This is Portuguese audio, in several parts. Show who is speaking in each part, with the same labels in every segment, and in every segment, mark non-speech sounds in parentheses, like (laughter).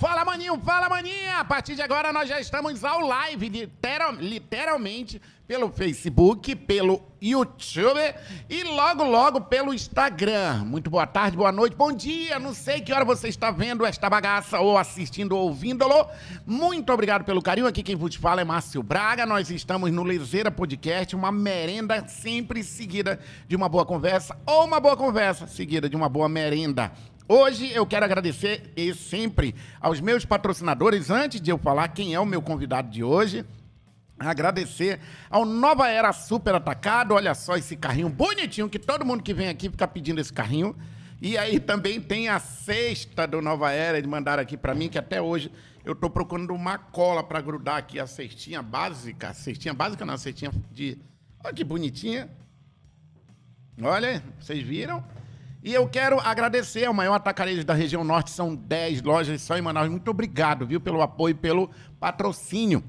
Speaker 1: Fala, maninho, fala, maninha! A partir de agora nós já estamos ao live, literal- literalmente, pelo Facebook, pelo YouTube e logo, logo pelo Instagram. Muito boa tarde, boa noite, bom dia. Não sei que hora você está vendo esta bagaça ou assistindo ou ouvindo-lo. Muito obrigado pelo carinho. Aqui quem vos fala é Márcio Braga. Nós estamos no Lezeira Podcast, uma merenda sempre seguida de uma boa conversa ou uma boa conversa seguida de uma boa merenda. Hoje eu quero agradecer e sempre aos meus patrocinadores. Antes de eu falar quem é o meu convidado de hoje, agradecer ao Nova Era Super Atacado. Olha só esse carrinho bonitinho que todo mundo que vem aqui fica pedindo esse carrinho. E aí também tem a cesta do Nova Era, eles mandaram aqui pra mim, que até hoje eu tô procurando uma cola pra grudar aqui a cestinha básica. A cestinha básica não, a cestinha de... Olha que bonitinha. Olha, vocês viram? E eu quero agradecer ao maior atacarejo da região norte, são 10 lojas só em Manaus. Muito obrigado, viu, pelo apoio, pelo patrocínio.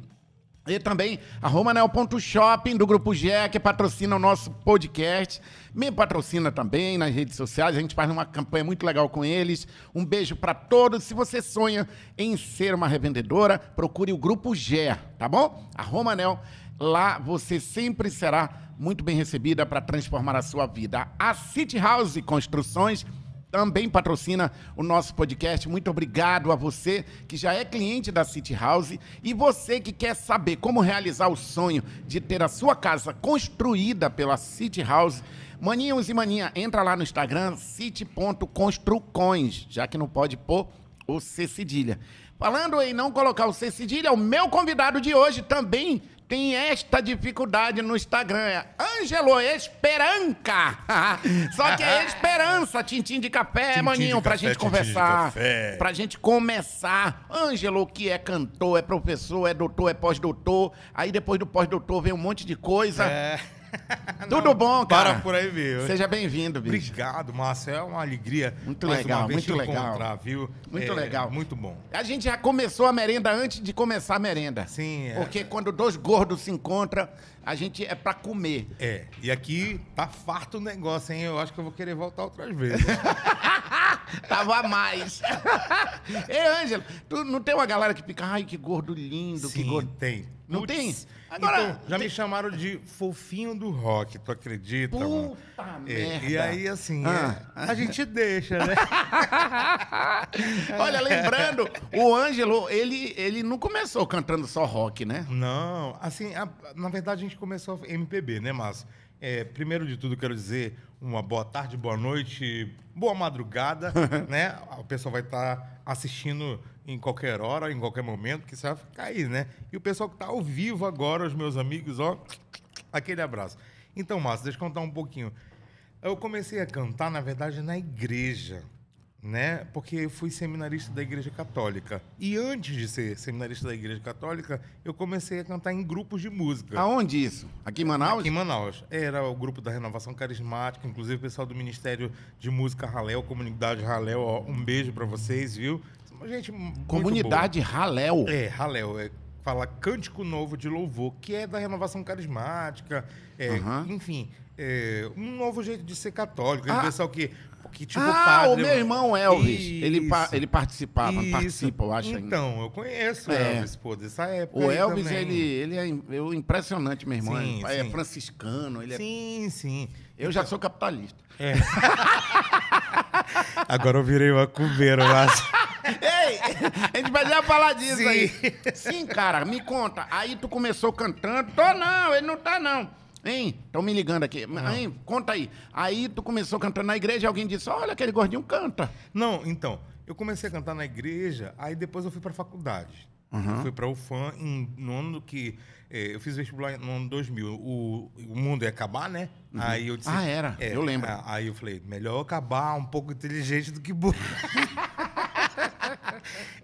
Speaker 1: E também a Romanel.shopping do Grupo GE, que patrocina o nosso podcast. Me patrocina também nas redes sociais. A gente faz uma campanha muito legal com eles. Um beijo para todos. Se você sonha em ser uma revendedora, procure o Grupo GE, tá bom? A Romanel, lá você sempre será muito bem recebida para transformar a sua vida. A City House Construções também patrocina o nosso podcast. Muito obrigado a você que já é cliente da City House e você que quer saber como realizar o sonho de ter a sua casa construída pela City House. Maninhos e maninha, entra lá no Instagram, city.construcões, já que não pode pôr o C cedilha. Falando em não colocar o C cedilha, o meu convidado de hoje também tem esta dificuldade no Instagram. É Ângelo Esperanca. (laughs) Só que é Esperança, tintim de café,
Speaker 2: Tintim
Speaker 1: maninho,
Speaker 2: de
Speaker 1: pra
Speaker 2: café,
Speaker 1: gente conversar. Pra gente começar. Ângelo, que é cantor, é professor, é doutor, é pós-doutor. Aí depois do pós-doutor vem um monte de coisa.
Speaker 2: É. (laughs)
Speaker 1: Tudo bom, cara?
Speaker 2: Para por aí, viu?
Speaker 1: Seja bem-vindo, bicho.
Speaker 2: Obrigado, Márcio. É uma alegria.
Speaker 1: Muito legal, muito legal.
Speaker 2: viu?
Speaker 1: Muito
Speaker 2: É,
Speaker 1: legal.
Speaker 2: Muito bom.
Speaker 1: A gente já começou a merenda antes de começar a merenda.
Speaker 2: Sim, é.
Speaker 1: Porque quando dois gordos se encontram, a gente é pra comer.
Speaker 2: É, e aqui tá farto o negócio, hein? Eu acho que eu vou querer voltar outras vezes. (laughs)
Speaker 1: Tava a mais. (laughs) Ei, Ângelo, tu não tem uma galera que fica, ai, que gordo lindo, que
Speaker 2: Sim,
Speaker 1: gordo.
Speaker 2: tem.
Speaker 1: Não
Speaker 2: Puts.
Speaker 1: tem? Agora,
Speaker 2: então, já
Speaker 1: tem-
Speaker 2: me chamaram de fofinho do rock, tu acredita, mano?
Speaker 1: Puta
Speaker 2: É,
Speaker 1: merda.
Speaker 2: E aí, assim,
Speaker 1: Ah.
Speaker 2: é, a gente deixa, né? (laughs)
Speaker 1: Olha, lembrando, o Ângelo, ele, ele não começou cantando só rock, né?
Speaker 2: Não, assim, a- na verdade a gente começou MPB, né, Márcio? É, primeiro de tudo, quero dizer uma boa tarde, boa noite, boa madrugada, (laughs) né? O pessoal vai estar assistindo em qualquer hora, em qualquer momento, que você vai ficar aí, né? E o pessoal que está ao vivo agora, os meus amigos, ó, aquele abraço. Então, Márcio, deixa eu contar um pouquinho. Eu comecei a cantar, na verdade, na igreja, né? Porque eu fui seminarista da Igreja Católica. E antes de ser seminarista da Igreja Católica, eu comecei a cantar em grupos de música.
Speaker 1: Aonde isso? Aqui em Manaus?
Speaker 2: Aqui em Manaus. Era o grupo da Renovação Carismática, inclusive o pessoal do Ministério de Música Raléu, Comunidade Raléu, ó, um beijo pra vocês, viu? Gente,
Speaker 1: Comunidade Raléu.
Speaker 2: É, Raléu, é, fala Cântico Novo de Louvor, que é da Renovação Carismática, é,
Speaker 1: Aham.
Speaker 2: enfim, é, um novo jeito de ser católico.
Speaker 1: Ah.
Speaker 2: Esse pessoal que, que tipo
Speaker 1: ah,
Speaker 2: padre...
Speaker 1: o meu irmão Elvis. Ele, pa- ele participava,
Speaker 2: Isso.
Speaker 1: participa, eu acho. ainda.
Speaker 2: Então, eu conheço o
Speaker 1: É.
Speaker 2: Elvis, pô, dessa época
Speaker 1: O Elvis,
Speaker 2: também.
Speaker 1: ele, ele é eu- impressionante, meu irmão.
Speaker 2: Sim,
Speaker 1: Ele é
Speaker 2: sim.
Speaker 1: franciscano, ele é...
Speaker 2: Sim, sim.
Speaker 1: Eu já sou capitalista. (laughs)
Speaker 2: Agora eu virei uma cubeira, mas... (laughs)
Speaker 1: Ei, a gente vai já falar disso
Speaker 2: Sim.
Speaker 1: aí. Sim, cara, me conta. Aí tu começou cantando. Tô não, ele não tá não. Hein? Estão me ligando aqui. Hein? Conta aí. Aí tu começou cantando na igreja e alguém disse: Olha, aquele gordinho canta.
Speaker 2: Não, então, eu comecei a cantar na igreja, aí depois eu fui pra faculdade.
Speaker 1: Uhum.
Speaker 2: Fui pra UFAM em, no ano que... eh, eu fiz vestibular no ano 2000. O, o mundo ia acabar, né? Aí eu disse...
Speaker 1: Ah, era? Eu lembro.
Speaker 2: ah, Aí eu falei, melhor acabar um pouco inteligente do que burro. (laughs)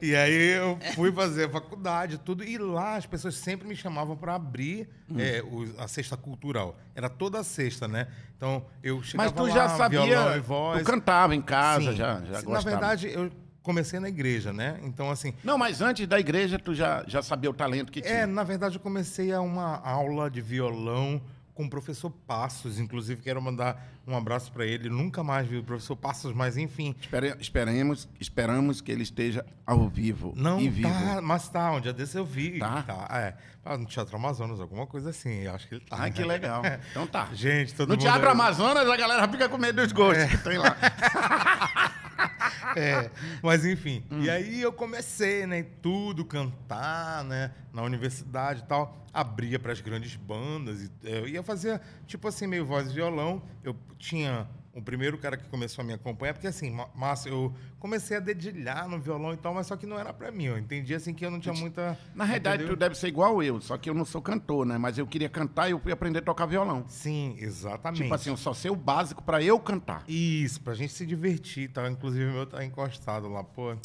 Speaker 2: E aí eu fui fazer a faculdade, tudo, e lá as pessoas sempre me chamavam para abrir
Speaker 1: Hum.
Speaker 2: é, o- a cesta cultural. Era toda sexta, né? Então eu
Speaker 1: Mas
Speaker 2: chegava
Speaker 1: tu
Speaker 2: lá,
Speaker 1: já sabia.
Speaker 2: violão e voz.
Speaker 1: Tu cantava em casa,
Speaker 2: Sim.
Speaker 1: já, já
Speaker 2: Sim. Na verdade, eu comecei na igreja, né? Então, assim,
Speaker 1: Não, mas antes da igreja tu já, já sabia o talento que tinha.
Speaker 2: é, na verdade, eu comecei a uma aula de violão com o professor Passos. Inclusive, quero mandar um abraço para ele. Nunca mais vi o professor Passos, mas enfim.
Speaker 1: Espere- esperemos, esperamos que ele esteja ao vivo.
Speaker 2: Não,
Speaker 1: e vivo.
Speaker 2: tá, mas tá, um dia desse eu vi.
Speaker 1: Tá?
Speaker 2: é. Ah, no Teatro Amazonas, alguma coisa assim, eu acho que ele tá.
Speaker 1: Ai, que
Speaker 2: né?
Speaker 1: legal. Então tá. (laughs)
Speaker 2: Gente, todo
Speaker 1: no
Speaker 2: mundo
Speaker 1: Teatro
Speaker 2: aí-
Speaker 1: Amazonas, a galera fica com medo dos gostos que tem lá. (laughs) (laughs)
Speaker 2: É, mas enfim.
Speaker 1: Hum.
Speaker 2: E aí eu comecei, né, tudo, cantar, né, na universidade e tal. Abria para as grandes bandas. E, é, eu ia fazer, tipo assim, meio voz e violão. Eu tinha o primeiro cara que começou a me acompanhar, porque assim, Márcio, eu comecei a dedilhar no violão e tal, mas só que não era para mim. Eu entendi assim que eu não tinha muita.
Speaker 1: Na realidade,
Speaker 2: entendeu?
Speaker 1: tu deve ser igual eu, só que eu não sou cantor, né? Mas eu queria cantar e eu fui aprender a tocar violão.
Speaker 2: Sim, exatamente.
Speaker 1: Tipo assim, eu só sei o básico pra eu cantar.
Speaker 2: Isso, pra gente se divertir, tá? Inclusive o meu tá encostado lá, pô,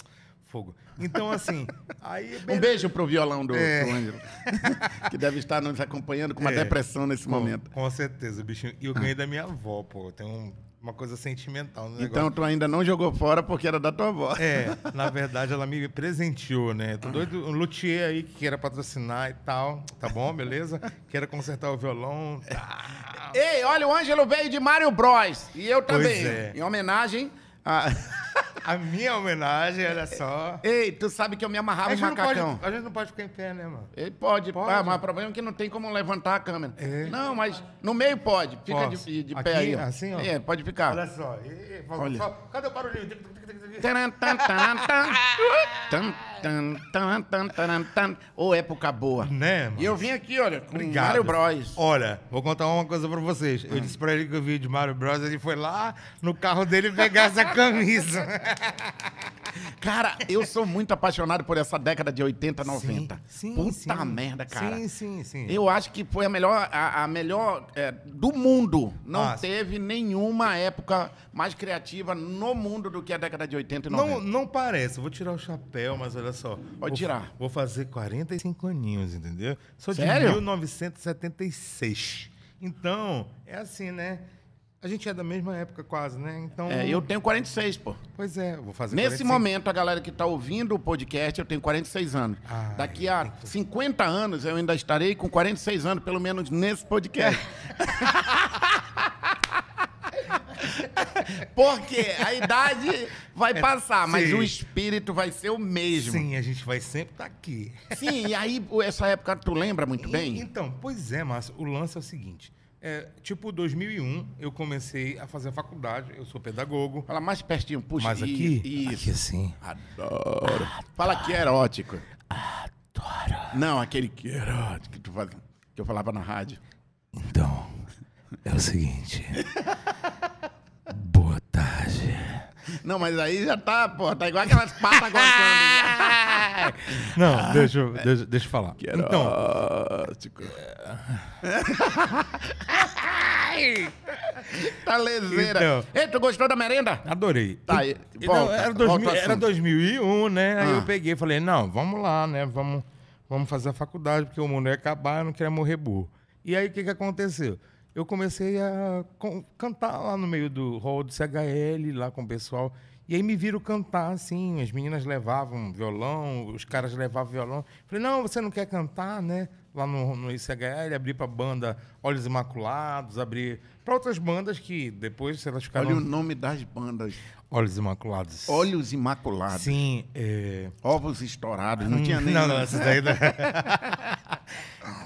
Speaker 2: fogo. Então, assim, (laughs) aí...
Speaker 1: Um beijo pro violão do,
Speaker 2: É.
Speaker 1: Ângelo, (laughs) que deve estar nos acompanhando com uma
Speaker 2: É.
Speaker 1: depressão nesse
Speaker 2: Com,
Speaker 1: momento.
Speaker 2: com certeza, bichinho. E eu ganhei da minha avó, pô. Tem um- uma coisa sentimental no
Speaker 1: Então tu ainda não jogou fora porque era da tua avó.
Speaker 2: É, na verdade ela me presenteou, né? Tô doido, um luthier aí que queira patrocinar e tal, tá bom, beleza? Queira consertar o violão, tá.
Speaker 1: Ei, olha, o Ângelo veio de Mario Bros. E eu
Speaker 2: Pois
Speaker 1: também.
Speaker 2: é.
Speaker 1: Em homenagem a. (laughs)
Speaker 2: A minha homenagem, olha só.
Speaker 1: Ei, tu sabe que eu me amarrava em
Speaker 2: não pode,
Speaker 1: macacão.
Speaker 2: a gente não pode ficar em pé, né, mano?
Speaker 1: Ele pode,
Speaker 2: Pode?
Speaker 1: Ah, mas o problema é que não tem como levantar a câmera.
Speaker 2: É.
Speaker 1: Não, mas no meio pode. Fica
Speaker 2: Posso?
Speaker 1: de, de
Speaker 2: Aqui,
Speaker 1: pé aí.
Speaker 2: assim, ó?
Speaker 1: É, pode ficar.
Speaker 2: Olha só. Falta
Speaker 1: Olha.
Speaker 2: só- Cadê o barulhinho?
Speaker 1: Ô, época boa.
Speaker 2: Né, mano?
Speaker 1: E eu vim aqui, olha, com
Speaker 2: Obrigado.
Speaker 1: Mario Bros.
Speaker 2: Olha, vou contar uma coisa pra vocês. Eu disse pra ele que eu vi de Mario Bros. Ele foi lá no carro dele pegar essa camisa.
Speaker 1: Cara, eu sou muito apaixonado por essa década de 80, 90.
Speaker 2: Sim,
Speaker 1: Puta
Speaker 2: sim.
Speaker 1: merda, cara.
Speaker 2: Sim, sim, sim.
Speaker 1: Eu acho que foi a melhor, a, a melhor é, do mundo. Não
Speaker 2: Nossa.
Speaker 1: teve nenhuma época mais criativa no mundo do que a década de 80 e 90.
Speaker 2: Não, não parece. Eu Vou tirar o chapéu, mas olha só.
Speaker 1: Pode
Speaker 2: Vou-
Speaker 1: tirar.
Speaker 2: Vou fazer 45 aninhos, entendeu? Sou
Speaker 1: Sério?
Speaker 2: de 1976. Então, é assim, né? A gente é da mesma época quase, né? Então,
Speaker 1: É, eu tenho 46, pô.
Speaker 2: pois é, vou fazer
Speaker 1: Nesse
Speaker 2: 45.
Speaker 1: momento, a galera que tá ouvindo o podcast, eu tenho 46 anos.
Speaker 2: Ai,
Speaker 1: Daqui a 50 anos, eu ainda estarei com 46 anos, pelo menos nesse podcast. (laughs) (laughs) Porque a idade vai passar, mas
Speaker 2: sim.
Speaker 1: o espírito vai ser o mesmo.
Speaker 2: Sim, a gente vai sempre estar aqui.
Speaker 1: Sim, e aí, essa época, tu lembra muito
Speaker 2: E-
Speaker 1: bem?
Speaker 2: Então, pois é, Márcio, o lance é o seguinte. É, tipo, 2001, eu comecei a fazer a faculdade, eu sou pedagogo.
Speaker 1: Fala mais pertinho, puxa.
Speaker 2: Mas
Speaker 1: i-
Speaker 2: aqui,
Speaker 1: Isso.
Speaker 2: aqui assim,
Speaker 1: Adoro. Fala que é erótico. Adoro. Não, aquele que é erótico que, tu faz, que eu falava na rádio.
Speaker 2: Então, é o seguinte.
Speaker 1: Não, mas aí já tá, pô, tá igual aquelas patas aguentando. (laughs)
Speaker 2: Não, deixa, eu- deixa, deixa eu falar.
Speaker 1: Que
Speaker 2: Então,
Speaker 1: erótico. (laughs) tá lezeira.
Speaker 2: Então.
Speaker 1: Ei, tu gostou da merenda?
Speaker 2: adorei.
Speaker 1: Tá, volta,
Speaker 2: era,
Speaker 1: volta
Speaker 2: 2000,
Speaker 1: ao
Speaker 2: era
Speaker 1: assunto.
Speaker 2: 2001, né? Aí
Speaker 1: Ah.
Speaker 2: eu peguei e falei, não, vamos lá, né? Vamos, vamos fazer a faculdade, porque o mundo ia acabar, eu não queria morrer burro. E aí, o que, que aconteceu? Eu comecei a cantar lá no meio do hall do CHL, lá com o pessoal. E aí me viram cantar, assim, as meninas levavam violão, os caras levavam violão. Falei, não, você não quer cantar, né? Lá no, no ICHL, abri pra banda Olhos Imaculados, abri pra outras bandas que depois elas ficaram...
Speaker 1: Olha o nome das bandas.
Speaker 2: Olhos Imaculados.
Speaker 1: Olhos Imaculados.
Speaker 2: Sim, é...
Speaker 1: Ovos estourados. Não tinha nem.
Speaker 2: Não, não, essa daí não.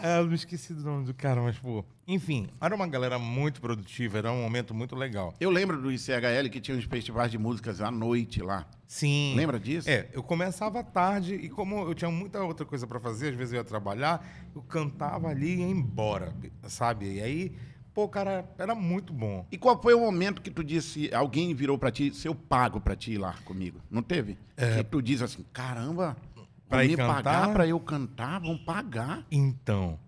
Speaker 2: É, (laughs) eu me esqueci do nome do cara, mas, pô. Enfim, era uma galera muito produtiva, era um momento muito legal.
Speaker 1: Eu lembro do ICHL que tinha uns festivais de músicas à noite lá.
Speaker 2: Sim.
Speaker 1: Lembra disso?
Speaker 2: É, eu começava tarde e como eu tinha muita outra coisa pra fazer, às vezes eu ia trabalhar, eu cantava ali e ia embora, sabe? E aí, pô, cara, era muito bom.
Speaker 1: E qual foi o momento que tu disse, alguém virou pra ti, se eu pago pra ti ir lá comigo? Não teve? Que tu diz assim, caramba,
Speaker 2: ir
Speaker 1: me
Speaker 2: cantar?
Speaker 1: pagar pra eu cantar, vão pagar.
Speaker 2: Então,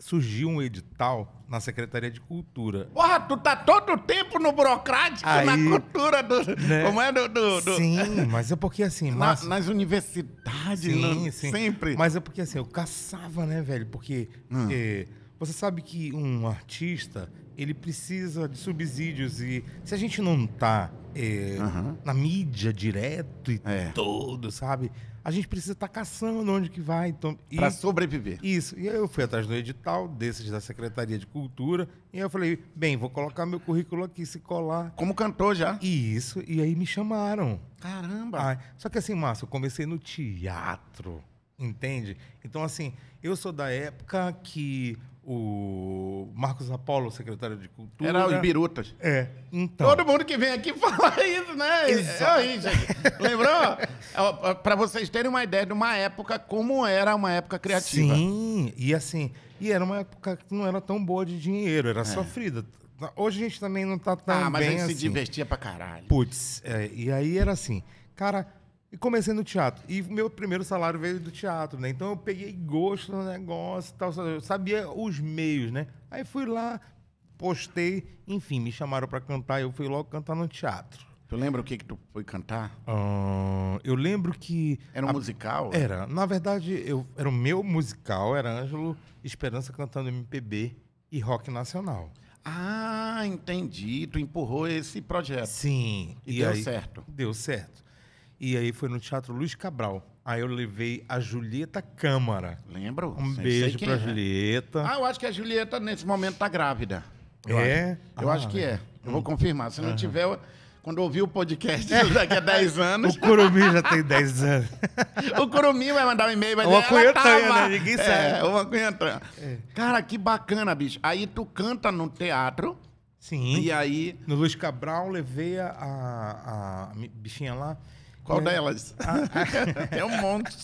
Speaker 2: surgiu um edital na Secretaria de Cultura.
Speaker 1: Porra, tu tá todo tempo no burocrático,
Speaker 2: Aí,
Speaker 1: na cultura do.
Speaker 2: né?
Speaker 1: Como é do. do- do-
Speaker 2: Sim, mas é porque assim,
Speaker 1: na-
Speaker 2: Márcio,
Speaker 1: nas universidades,
Speaker 2: Sim,
Speaker 1: no-
Speaker 2: sim.
Speaker 1: sempre.
Speaker 2: Mas é porque assim, eu caçava, né, velho? Porque
Speaker 1: Hum.
Speaker 2: eh, você sabe que um artista, ele precisa de subsídios e se a gente não tá é,
Speaker 1: Aham.
Speaker 2: na mídia direto e
Speaker 1: É.
Speaker 2: todo, sabe? A gente precisa estar caçando onde que vai. Então,
Speaker 1: Pra sobreviver.
Speaker 2: isso. E aí eu fui atrás do edital desses da Secretaria de Cultura e aí eu falei, bem, vou colocar meu currículo aqui, se colar.
Speaker 1: Como cantor já.
Speaker 2: E isso, e aí me chamaram.
Speaker 1: Caramba.
Speaker 2: Ai, só que assim, Márcio, eu comecei no teatro, entende? Então, assim, eu sou da época que o Marcos Apolo, secretário de Cultura...
Speaker 1: Era os birutas.
Speaker 2: É, então...
Speaker 1: Todo mundo que vem aqui (laughs) fala isso, né?
Speaker 2: Exato.
Speaker 1: É aí, gente. Lembrou? É, Pra vocês terem uma ideia de uma época, como era uma época criativa.
Speaker 2: Sim, e assim, e era uma época que não era tão boa de dinheiro, era sofrida. Hoje a gente também não tá tão
Speaker 1: É. Ah, mas a
Speaker 2: bem
Speaker 1: gente se
Speaker 2: assim.
Speaker 1: divertia pra caralho.
Speaker 2: Putz, é, e aí era assim, cara, e comecei no teatro. E meu primeiro salário veio do teatro, né? Então eu peguei gosto no negócio e tal, eu sabia os meios, né? Aí fui lá, postei, enfim, me chamaram pra cantar e eu fui logo cantar no teatro.
Speaker 1: Tu lembra o que que tu foi cantar?
Speaker 2: Ahn, eu lembro que.
Speaker 1: Era um
Speaker 2: a-
Speaker 1: musical?
Speaker 2: Era. Na verdade, eu, era o meu musical, era Ângelo Esperança cantando MPB e rock nacional.
Speaker 1: Ah, entendi. Tu empurrou esse projeto.
Speaker 2: Sim.
Speaker 1: E deu certo.
Speaker 2: Deu certo. E aí foi no Teatro Luiz Cabral. Aí eu levei a Julieta Câmara.
Speaker 1: Lembro?
Speaker 2: Um
Speaker 1: Sei-
Speaker 2: beijo
Speaker 1: sei
Speaker 2: pra
Speaker 1: é.
Speaker 2: Julieta.
Speaker 1: Ah, eu acho que a Julieta, nesse momento, tá grávida. Eu
Speaker 2: É?
Speaker 1: acho. Eu
Speaker 2: Ah,
Speaker 1: acho que é. Eu vou confirmar. Se não tiver, eu- quando eu ouvir o podcast (laughs) daqui a 10 (laughs) anos,
Speaker 2: O Curumi já tem 10 anos. (laughs)
Speaker 1: o Curumi vai mandar um e-mail, vai dizer,
Speaker 2: cunhetanha,
Speaker 1: tava.
Speaker 2: né? Ninguém
Speaker 1: É,
Speaker 2: sabe.
Speaker 1: uma cunhetanha. Cara, que bacana, bicho. Aí tu canta no teatro
Speaker 2: Sim.
Speaker 1: e aí...
Speaker 2: No Luiz Cabral, levei a, a, a bichinha lá.
Speaker 1: Qual
Speaker 2: E aí-
Speaker 1: delas? Tem (laughs) um monte.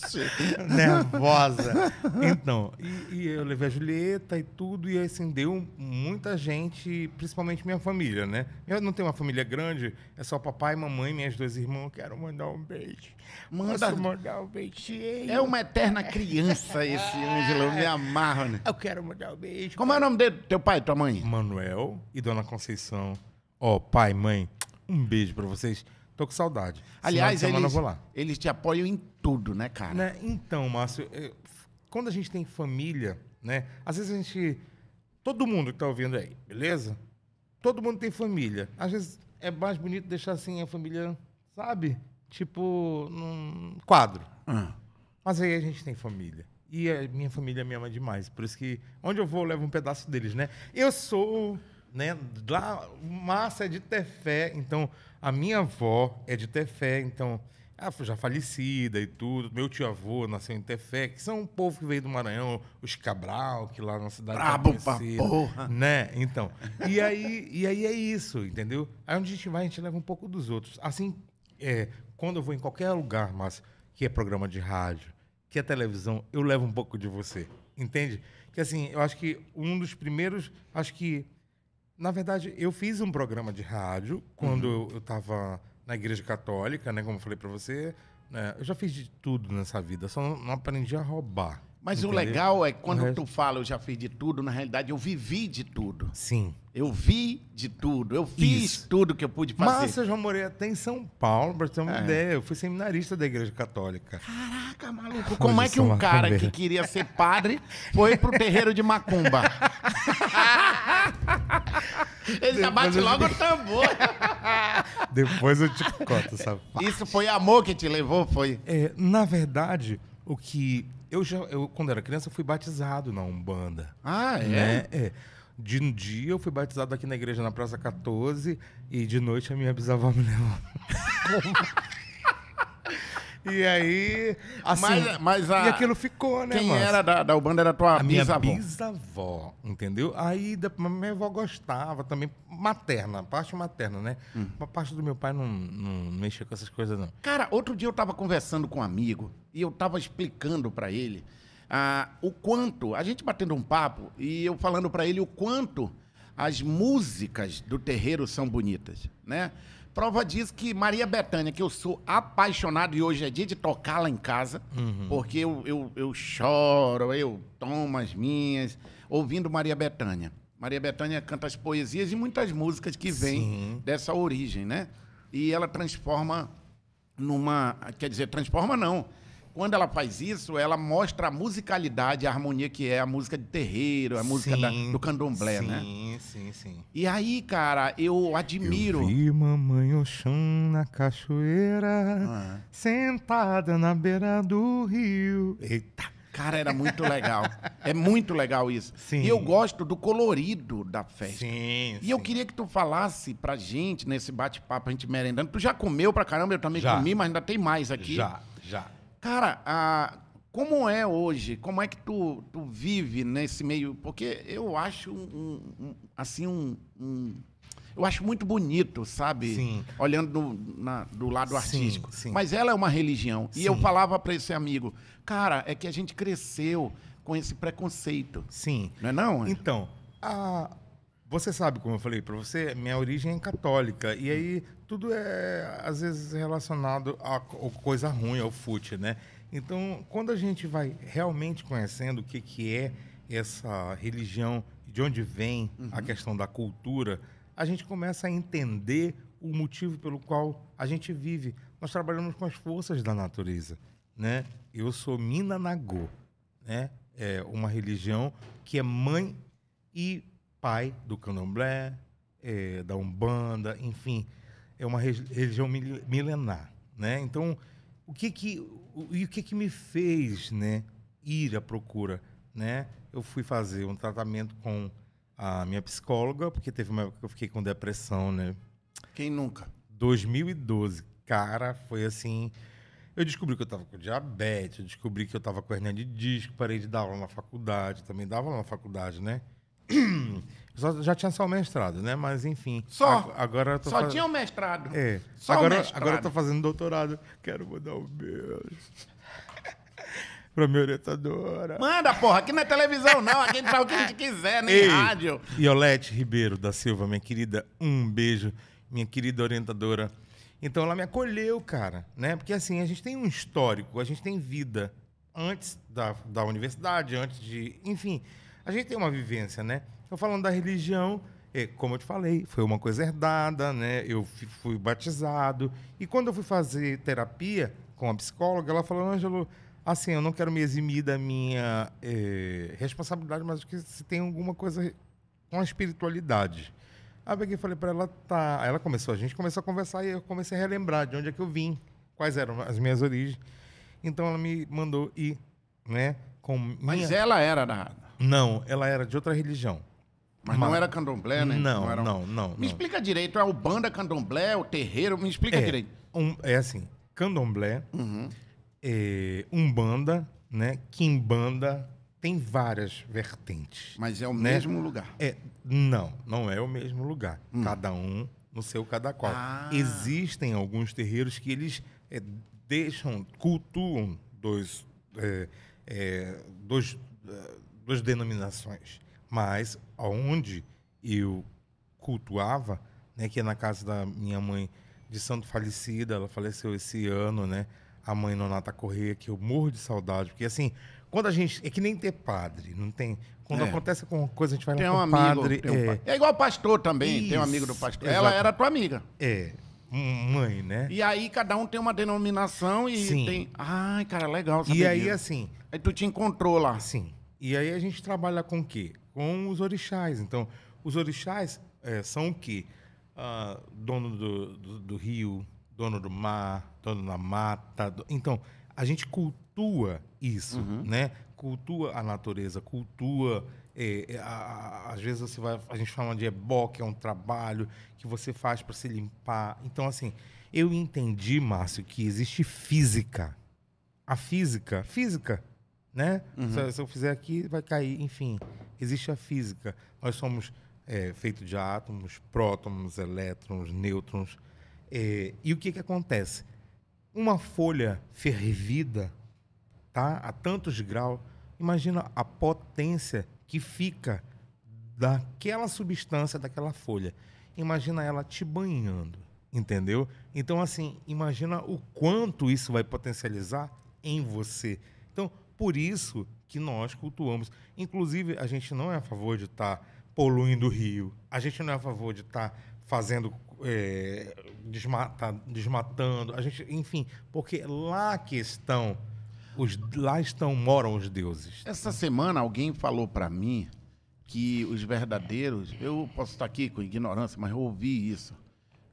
Speaker 2: nervosa. (laughs) Então, e, e eu levei a Julieta e tudo, e assim, deu muita gente, principalmente minha família, né? Eu não tenho uma família grande, é só papai, mamãe, minhas duas irmãs. Quero mandar um beijo.
Speaker 1: Manda-
Speaker 2: mandar um beijinho?
Speaker 1: É uma eterna criança esse Ângelo. Eu me amarro, né?
Speaker 2: Eu quero mandar um beijo.
Speaker 1: Como é o nome dele? Teu pai, tua mãe?
Speaker 2: Manuel e Dona Conceição. Ó, pai, mãe, um beijo pra vocês. Tô com saudade.
Speaker 1: Aliás,
Speaker 2: semana
Speaker 1: eles,
Speaker 2: eu vou lá.
Speaker 1: eles te apoiam em tudo, né, cara?
Speaker 2: Né? Então, Márcio, é, quando a gente tem família, né? Às vezes a gente. Todo mundo que tá ouvindo aí, beleza? Todo mundo tem família. Às vezes é mais bonito deixar assim a família, sabe? Tipo, num quadro.
Speaker 1: Ah.
Speaker 2: Mas aí a gente tem família. E a minha família me ama demais. Por isso que onde eu vou, eu levo um pedaço deles, né? Eu sou, né? Lá, massa é de ter fé. Então, a minha avó é de ter fé. Então, ela foi já falecida e tudo. Meu tio-avô nasceu em Tefé, que são um povo que veio do Maranhão, os Cabral, que lá na cidade é
Speaker 1: Brabo pra
Speaker 2: conhecido,
Speaker 1: porra.
Speaker 2: Né? Então. E aí, e aí é isso, entendeu? Aí onde a gente vai, a gente leva um pouco dos outros. Assim, é, quando eu vou em qualquer lugar, mas que é programa de rádio, que é televisão, eu levo um pouco de você. Entende? Que assim, eu acho que um dos primeiros. Acho que. Na verdade, eu fiz um programa de rádio quando eu- eu estava na igreja católica, né? Como eu falei para você. né, eu já fiz de tudo nessa vida, só não, não aprendi a roubar.
Speaker 1: Mas o
Speaker 2: entendeu?
Speaker 1: legal é que quando
Speaker 2: O resto-
Speaker 1: tu fala eu já fiz de tudo, na realidade eu vivi de tudo.
Speaker 2: Sim.
Speaker 1: Eu vi de tudo. Eu fiz
Speaker 2: Isso.
Speaker 1: tudo que eu pude fazer.
Speaker 2: Mas eu já morei até em São Paulo, pra ter uma
Speaker 1: É.
Speaker 2: ideia. Eu fui seminarista da igreja católica.
Speaker 1: Caraca, maluco. Como é que um cara
Speaker 2: macumbeiro.
Speaker 1: que queria ser padre foi pro terreiro de macumba? (laughs) Ele já bate logo o tambor. (laughs)
Speaker 2: Depois eu te conto essa
Speaker 1: Isso foi amor que te levou? Foi.
Speaker 2: É, na verdade, o que. Eu já. Eu, quando era criança, eu fui batizado na Umbanda.
Speaker 1: Ah, é?
Speaker 2: Né? É. De um dia eu fui batizado aqui na igreja na Praça 14 e de noite a minha bisavó me levou. (laughs) e aí. Assim,
Speaker 1: Mas- mas a-
Speaker 2: E aquilo ficou, né,
Speaker 1: Quem era da, da Ubanda era tua
Speaker 2: A minha
Speaker 1: bisavó.
Speaker 2: bisavó, entendeu? Aí da, minha avó gostava também, materna, parte materna, né?
Speaker 1: Hum.
Speaker 2: A parte do meu pai não, não mexia com essas coisas, não.
Speaker 1: Cara, outro dia eu tava conversando com um amigo e eu tava explicando pra ele ah, o quanto, a gente batendo um papo e eu falando pra ele o quanto as músicas do terreiro são bonitas, né? Prova disso que Maria Bethânia, que eu sou apaixonado e hoje é dia de tocá-la em casa, porque eu, eu, eu choro, eu tomo as minhas, ouvindo Maria Bethânia. Maria Bethânia canta as poesias e muitas músicas que vêm dessa origem, né? E ela transforma numa. Quer dizer, transforma não. Quando ela faz isso, ela mostra a musicalidade, a harmonia que é a música de terreiro, a música da-
Speaker 2: Sim,
Speaker 1: do candomblé, né?
Speaker 2: Sim, sim, sim.
Speaker 1: E aí, cara, eu admiro.
Speaker 2: Eu vi mamãe Oxum na cachoeira,
Speaker 1: Ah.
Speaker 2: sentada na beira do rio. Eita!
Speaker 1: Cara, era muito legal. É muito legal isso.
Speaker 2: Sim.
Speaker 1: E eu gosto do colorido da festa.
Speaker 2: Sim,
Speaker 1: E eu queria que tu falasse pra gente, nesse bate-papo, a gente merendando. Tu já comeu pra caramba, eu também
Speaker 2: Já.
Speaker 1: comi, mas ainda tem mais aqui.
Speaker 2: Já, já.
Speaker 1: Cara, a- como é hoje? Como é que tu, tu vive nesse meio? Porque eu acho um, um- assim um, um- eu acho muito bonito, sabe?
Speaker 2: Sim.
Speaker 1: Olhando do, na- do lado
Speaker 2: Sim,
Speaker 1: artístico.
Speaker 2: sim.
Speaker 1: Mas ela é uma religião. E
Speaker 2: Sim.
Speaker 1: eu falava pra esse amigo, cara, é que a gente cresceu com esse preconceito,
Speaker 2: Sim.
Speaker 1: não é não?
Speaker 2: Então, a- você sabe, como eu falei para você, minha origem é católica. E aí tudo é, às vezes, relacionado a co- coisa ruim, ao fute, né? Então, quando a gente vai realmente conhecendo o que, que é essa religião, de onde vem a questão da cultura, a gente começa a entender o motivo pelo qual a gente vive. Nós trabalhamos com as forças da natureza, né? Eu sou Mina Nagô, né? É uma religião que é mãe e pai do candomblé, é, da umbanda, enfim, é uma re- religião mil- milenar, né? Então, o que que o, e o que que me fez, né, ir à procura, né? Eu fui fazer um tratamento com a minha psicóloga, porque teve uma época que eu fiquei com depressão, né?
Speaker 1: Quem nunca?
Speaker 2: 2012. Cara, foi assim. Eu descobri que eu tava com diabetes, eu descobri que eu tava com hernia de disco, parei de dar aula na faculdade, também dava aula na faculdade, né? (clears throat) Só- já tinha só o mestrado, né? Mas enfim.
Speaker 1: Só?
Speaker 2: Ag- Agora eu tô
Speaker 1: Só
Speaker 2: faz-
Speaker 1: tinha o mestrado.
Speaker 2: É.
Speaker 1: Só o
Speaker 2: agora,
Speaker 1: mestrado.
Speaker 2: agora eu tô fazendo doutorado. Quero mandar um beijo. pra minha orientadora.
Speaker 1: Manda, porra, aqui não é televisão, não. Aqui a gente faz o que a gente quiser, nem
Speaker 2: Ei,
Speaker 1: rádio.
Speaker 2: Iolete Ribeiro da Silva, minha querida, um beijo, minha querida orientadora. Então ela me acolheu, cara, né? Porque assim, a gente tem um histórico, a gente tem vida antes da, da universidade, antes de. Enfim, a gente tem uma vivência, né? Eu falando da religião, é, como eu te falei, foi uma coisa herdada, né? Eu fui batizado. E quando eu fui fazer terapia com a psicóloga, ela falou, Ângelo, assim, eu não quero me eximir da minha eh, responsabilidade, mas acho que se tem alguma coisa com a espiritualidade. Aí eu peguei e falei para ela, tá. Aí ela começou, a gente começou a conversar e eu comecei a relembrar de onde é que eu vim, quais eram as minhas origens. Então ela me mandou ir, né? Com
Speaker 1: Mas
Speaker 2: minha...
Speaker 1: ela era da.
Speaker 2: Não, ela era de outra religião.
Speaker 1: Mas não era candomblé, né?
Speaker 2: Não,
Speaker 1: era um-
Speaker 2: não, não.
Speaker 1: Me
Speaker 2: não.
Speaker 1: explica direito, é o banda candomblé, o terreiro, me explica
Speaker 2: É,
Speaker 1: direito.
Speaker 2: um- é assim, candomblé,
Speaker 1: Uhum.
Speaker 2: é, umbanda, né? Quimbanda, tem várias vertentes.
Speaker 1: Mas é o
Speaker 2: Né?
Speaker 1: mesmo lugar.
Speaker 2: É, não, não é o mesmo lugar. Cada um no seu cada qual.
Speaker 1: Hum. Ah.
Speaker 2: Existem alguns terreiros que eles é, deixam, cultuam dois, é, é, dois, é, duas denominações. Mas aonde eu cultuava, né, que é na casa da minha mãe de santo falecida, ela faleceu esse ano, né? A mãe Nonata Correia, que eu morro de saudade, porque assim, quando a gente é que nem ter padre, não tem, quando
Speaker 1: É.
Speaker 2: acontece alguma coisa a gente vai
Speaker 1: Tem
Speaker 2: lá
Speaker 1: um
Speaker 2: com
Speaker 1: amigo.
Speaker 2: padre,
Speaker 1: tem um
Speaker 2: é,
Speaker 1: é igual pastor também, tem um amigo do
Speaker 2: Isso,
Speaker 1: pastor. Ela
Speaker 2: exato.
Speaker 1: era tua amiga.
Speaker 2: é, mãe, né?
Speaker 1: E aí cada um tem uma denominação e
Speaker 2: Sim.
Speaker 1: tem. Ai, cara, legal
Speaker 2: E aí assim,
Speaker 1: Aí tu te encontrou lá.
Speaker 2: Sim. E aí a gente trabalha com o quê? Com os orixás. Então, os orixás eh, são o quê? Ah, dono do, do, do rio, dono do mar, dono da mata. do- Então, a gente cultua isso, né? Cultua a natureza, cultua... eh, eh, a- a- às vezes você vai, a gente fala de ebó, que é um trabalho que você faz para se limpar. Então, assim, eu entendi, Márcio, que existe física. A física, física, né? Se, se eu fizer aqui, vai cair. Enfim, existe a física. Nós somos é, feitos de átomos, prótons, elétrons, nêutrons. É, e o que, que acontece? Uma folha fervida, tá? A tantos graus, imagina a potência que fica daquela substância, daquela folha. Imagina ela te banhando, entendeu? Então, assim, imagina o quanto isso vai potencializar em você. Por isso que nós cultuamos. Inclusive, a gente não é a favor de estar poluindo o rio. A gente não é a favor de estar fazendo é, desmata- desmatando. A gente, enfim, porque lá que estão os, lá estão, moram os deuses.
Speaker 1: Essa semana alguém falou pra mim que os verdadeiros. Eu posso estar aqui com ignorância, mas eu ouvi isso.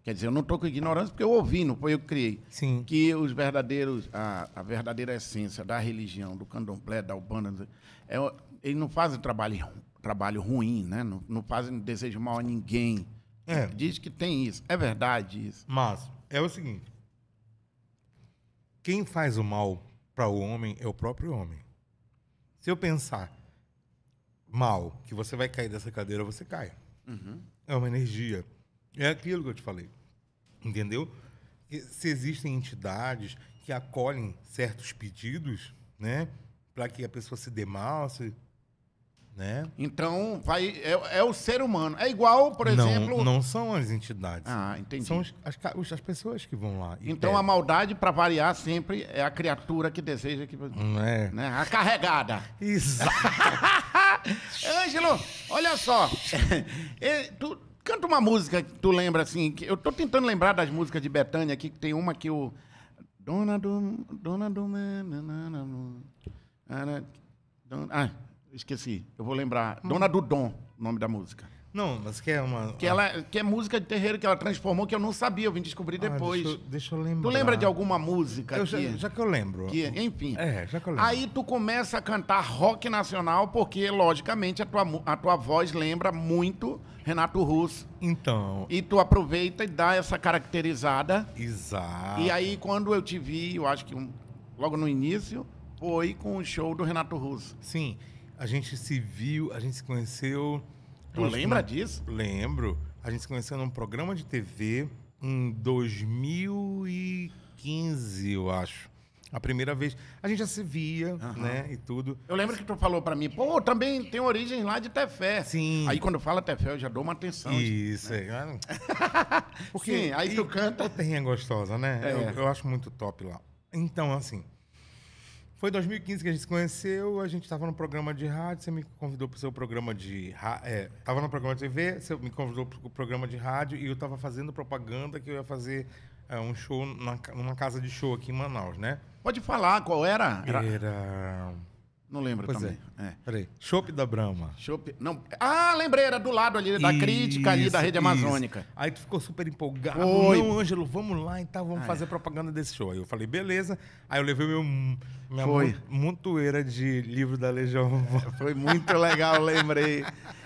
Speaker 1: Quer dizer, eu não estou com ignorância porque eu ouvi, não foi eu que criei.
Speaker 2: Sim.
Speaker 1: Que os verdadeiros, a, a verdadeira essência da religião, do candomblé, da Ubanda, é, eles não fazem trabalho, trabalho ruim, né? Não, não fazem desejo mal a ninguém.
Speaker 2: É.
Speaker 1: Diz que tem isso. É verdade isso.
Speaker 2: Mas é o seguinte: quem faz o mal para o homem é o próprio homem. Se eu pensar mal, que você vai cair dessa cadeira, você cai. É uma energia. É aquilo que eu te falei. Entendeu? Se existem entidades que acolhem certos pedidos, né? Para que a pessoa se dê mal, se, né?
Speaker 1: Então, vai, é, é o ser humano. É igual, por exemplo.
Speaker 2: não, não são as entidades.
Speaker 1: Ah, entendi.
Speaker 2: São as, os- as pessoas que vão lá.
Speaker 1: Então, a maldade, para variar, sempre é a criatura que deseja que.
Speaker 2: Não é?
Speaker 1: Né? A carregada.
Speaker 2: Exato. (laughs)
Speaker 1: Ângelo, olha só. (laughs) Tu canta uma música que tu lembra assim. Que eu tô tentando lembrar das músicas de Betânia aqui, que tem uma que o. Dona do. Dona do. Dona- Ah, esqueci. Eu vou lembrar. Dona do Dom, o nome da música.
Speaker 2: Não, mas que é uma.
Speaker 1: Que, ela, que é música de terreiro que ela transformou, que eu não sabia, eu vim descobrir
Speaker 2: Ah,
Speaker 1: depois.
Speaker 2: deixa, eu- deixa eu lembrar.
Speaker 1: Tu lembra de alguma música
Speaker 2: Eu
Speaker 1: que,
Speaker 2: já, já que eu lembro.
Speaker 1: que- enfim.
Speaker 2: É, já que eu lembro.
Speaker 1: Aí tu começa a cantar rock nacional, porque, logicamente, a tua, a tua voz lembra muito Renato Russo.
Speaker 2: Então.
Speaker 1: E tu aproveita e dá essa caracterizada.
Speaker 2: Exato.
Speaker 1: E aí, quando eu te vi, eu acho que um- logo no início, foi com o show do Renato Russo.
Speaker 2: Sim, a gente se viu, a gente se conheceu.
Speaker 1: Tu lembra disso?
Speaker 2: Lembro. A gente se conheceu num programa de TV em 2015, eu acho. A primeira vez. A gente já se via, né? E tudo.
Speaker 1: Eu lembro que tu falou pra mim, pô, também tem origem lá de Tefé.
Speaker 2: Sim.
Speaker 1: Aí quando fala Tefé, eu já dou uma atenção.
Speaker 2: Isso, é. (laughs)
Speaker 1: Sim, aí tu canta.
Speaker 2: Terrinha gostosa, né?
Speaker 1: É.
Speaker 2: Eu, eu acho muito top lá. Então, assim. Foi 2015 que a gente se conheceu, a gente estava no programa de rádio, você me convidou para o seu programa de rádio. É, tava no programa de TV, você me convidou para o programa de rádio e eu estava fazendo propaganda que eu ia fazer é, um show na, numa casa de show aqui em Manaus, né?
Speaker 1: Pode falar qual? Era- Era. Não lembro
Speaker 2: Pois
Speaker 1: também. É.
Speaker 2: Peraí. Chopp da Brahma.
Speaker 1: Chopp- Não. Ah, lembrei, era do lado ali da crítica ali da
Speaker 2: Isso,
Speaker 1: rede
Speaker 2: isso.
Speaker 1: amazônica.
Speaker 2: Aí tu ficou super empolgado.
Speaker 1: Foi.
Speaker 2: Não, Ângelo, vamos lá então, vamos
Speaker 1: Ah,
Speaker 2: fazer
Speaker 1: é.
Speaker 2: propaganda desse show. Aí eu falei, beleza. Aí eu levei meu, minha
Speaker 1: Foi.
Speaker 2: mon- montoeira de livro da Legião. (laughs)
Speaker 1: Foi muito legal, lembrei.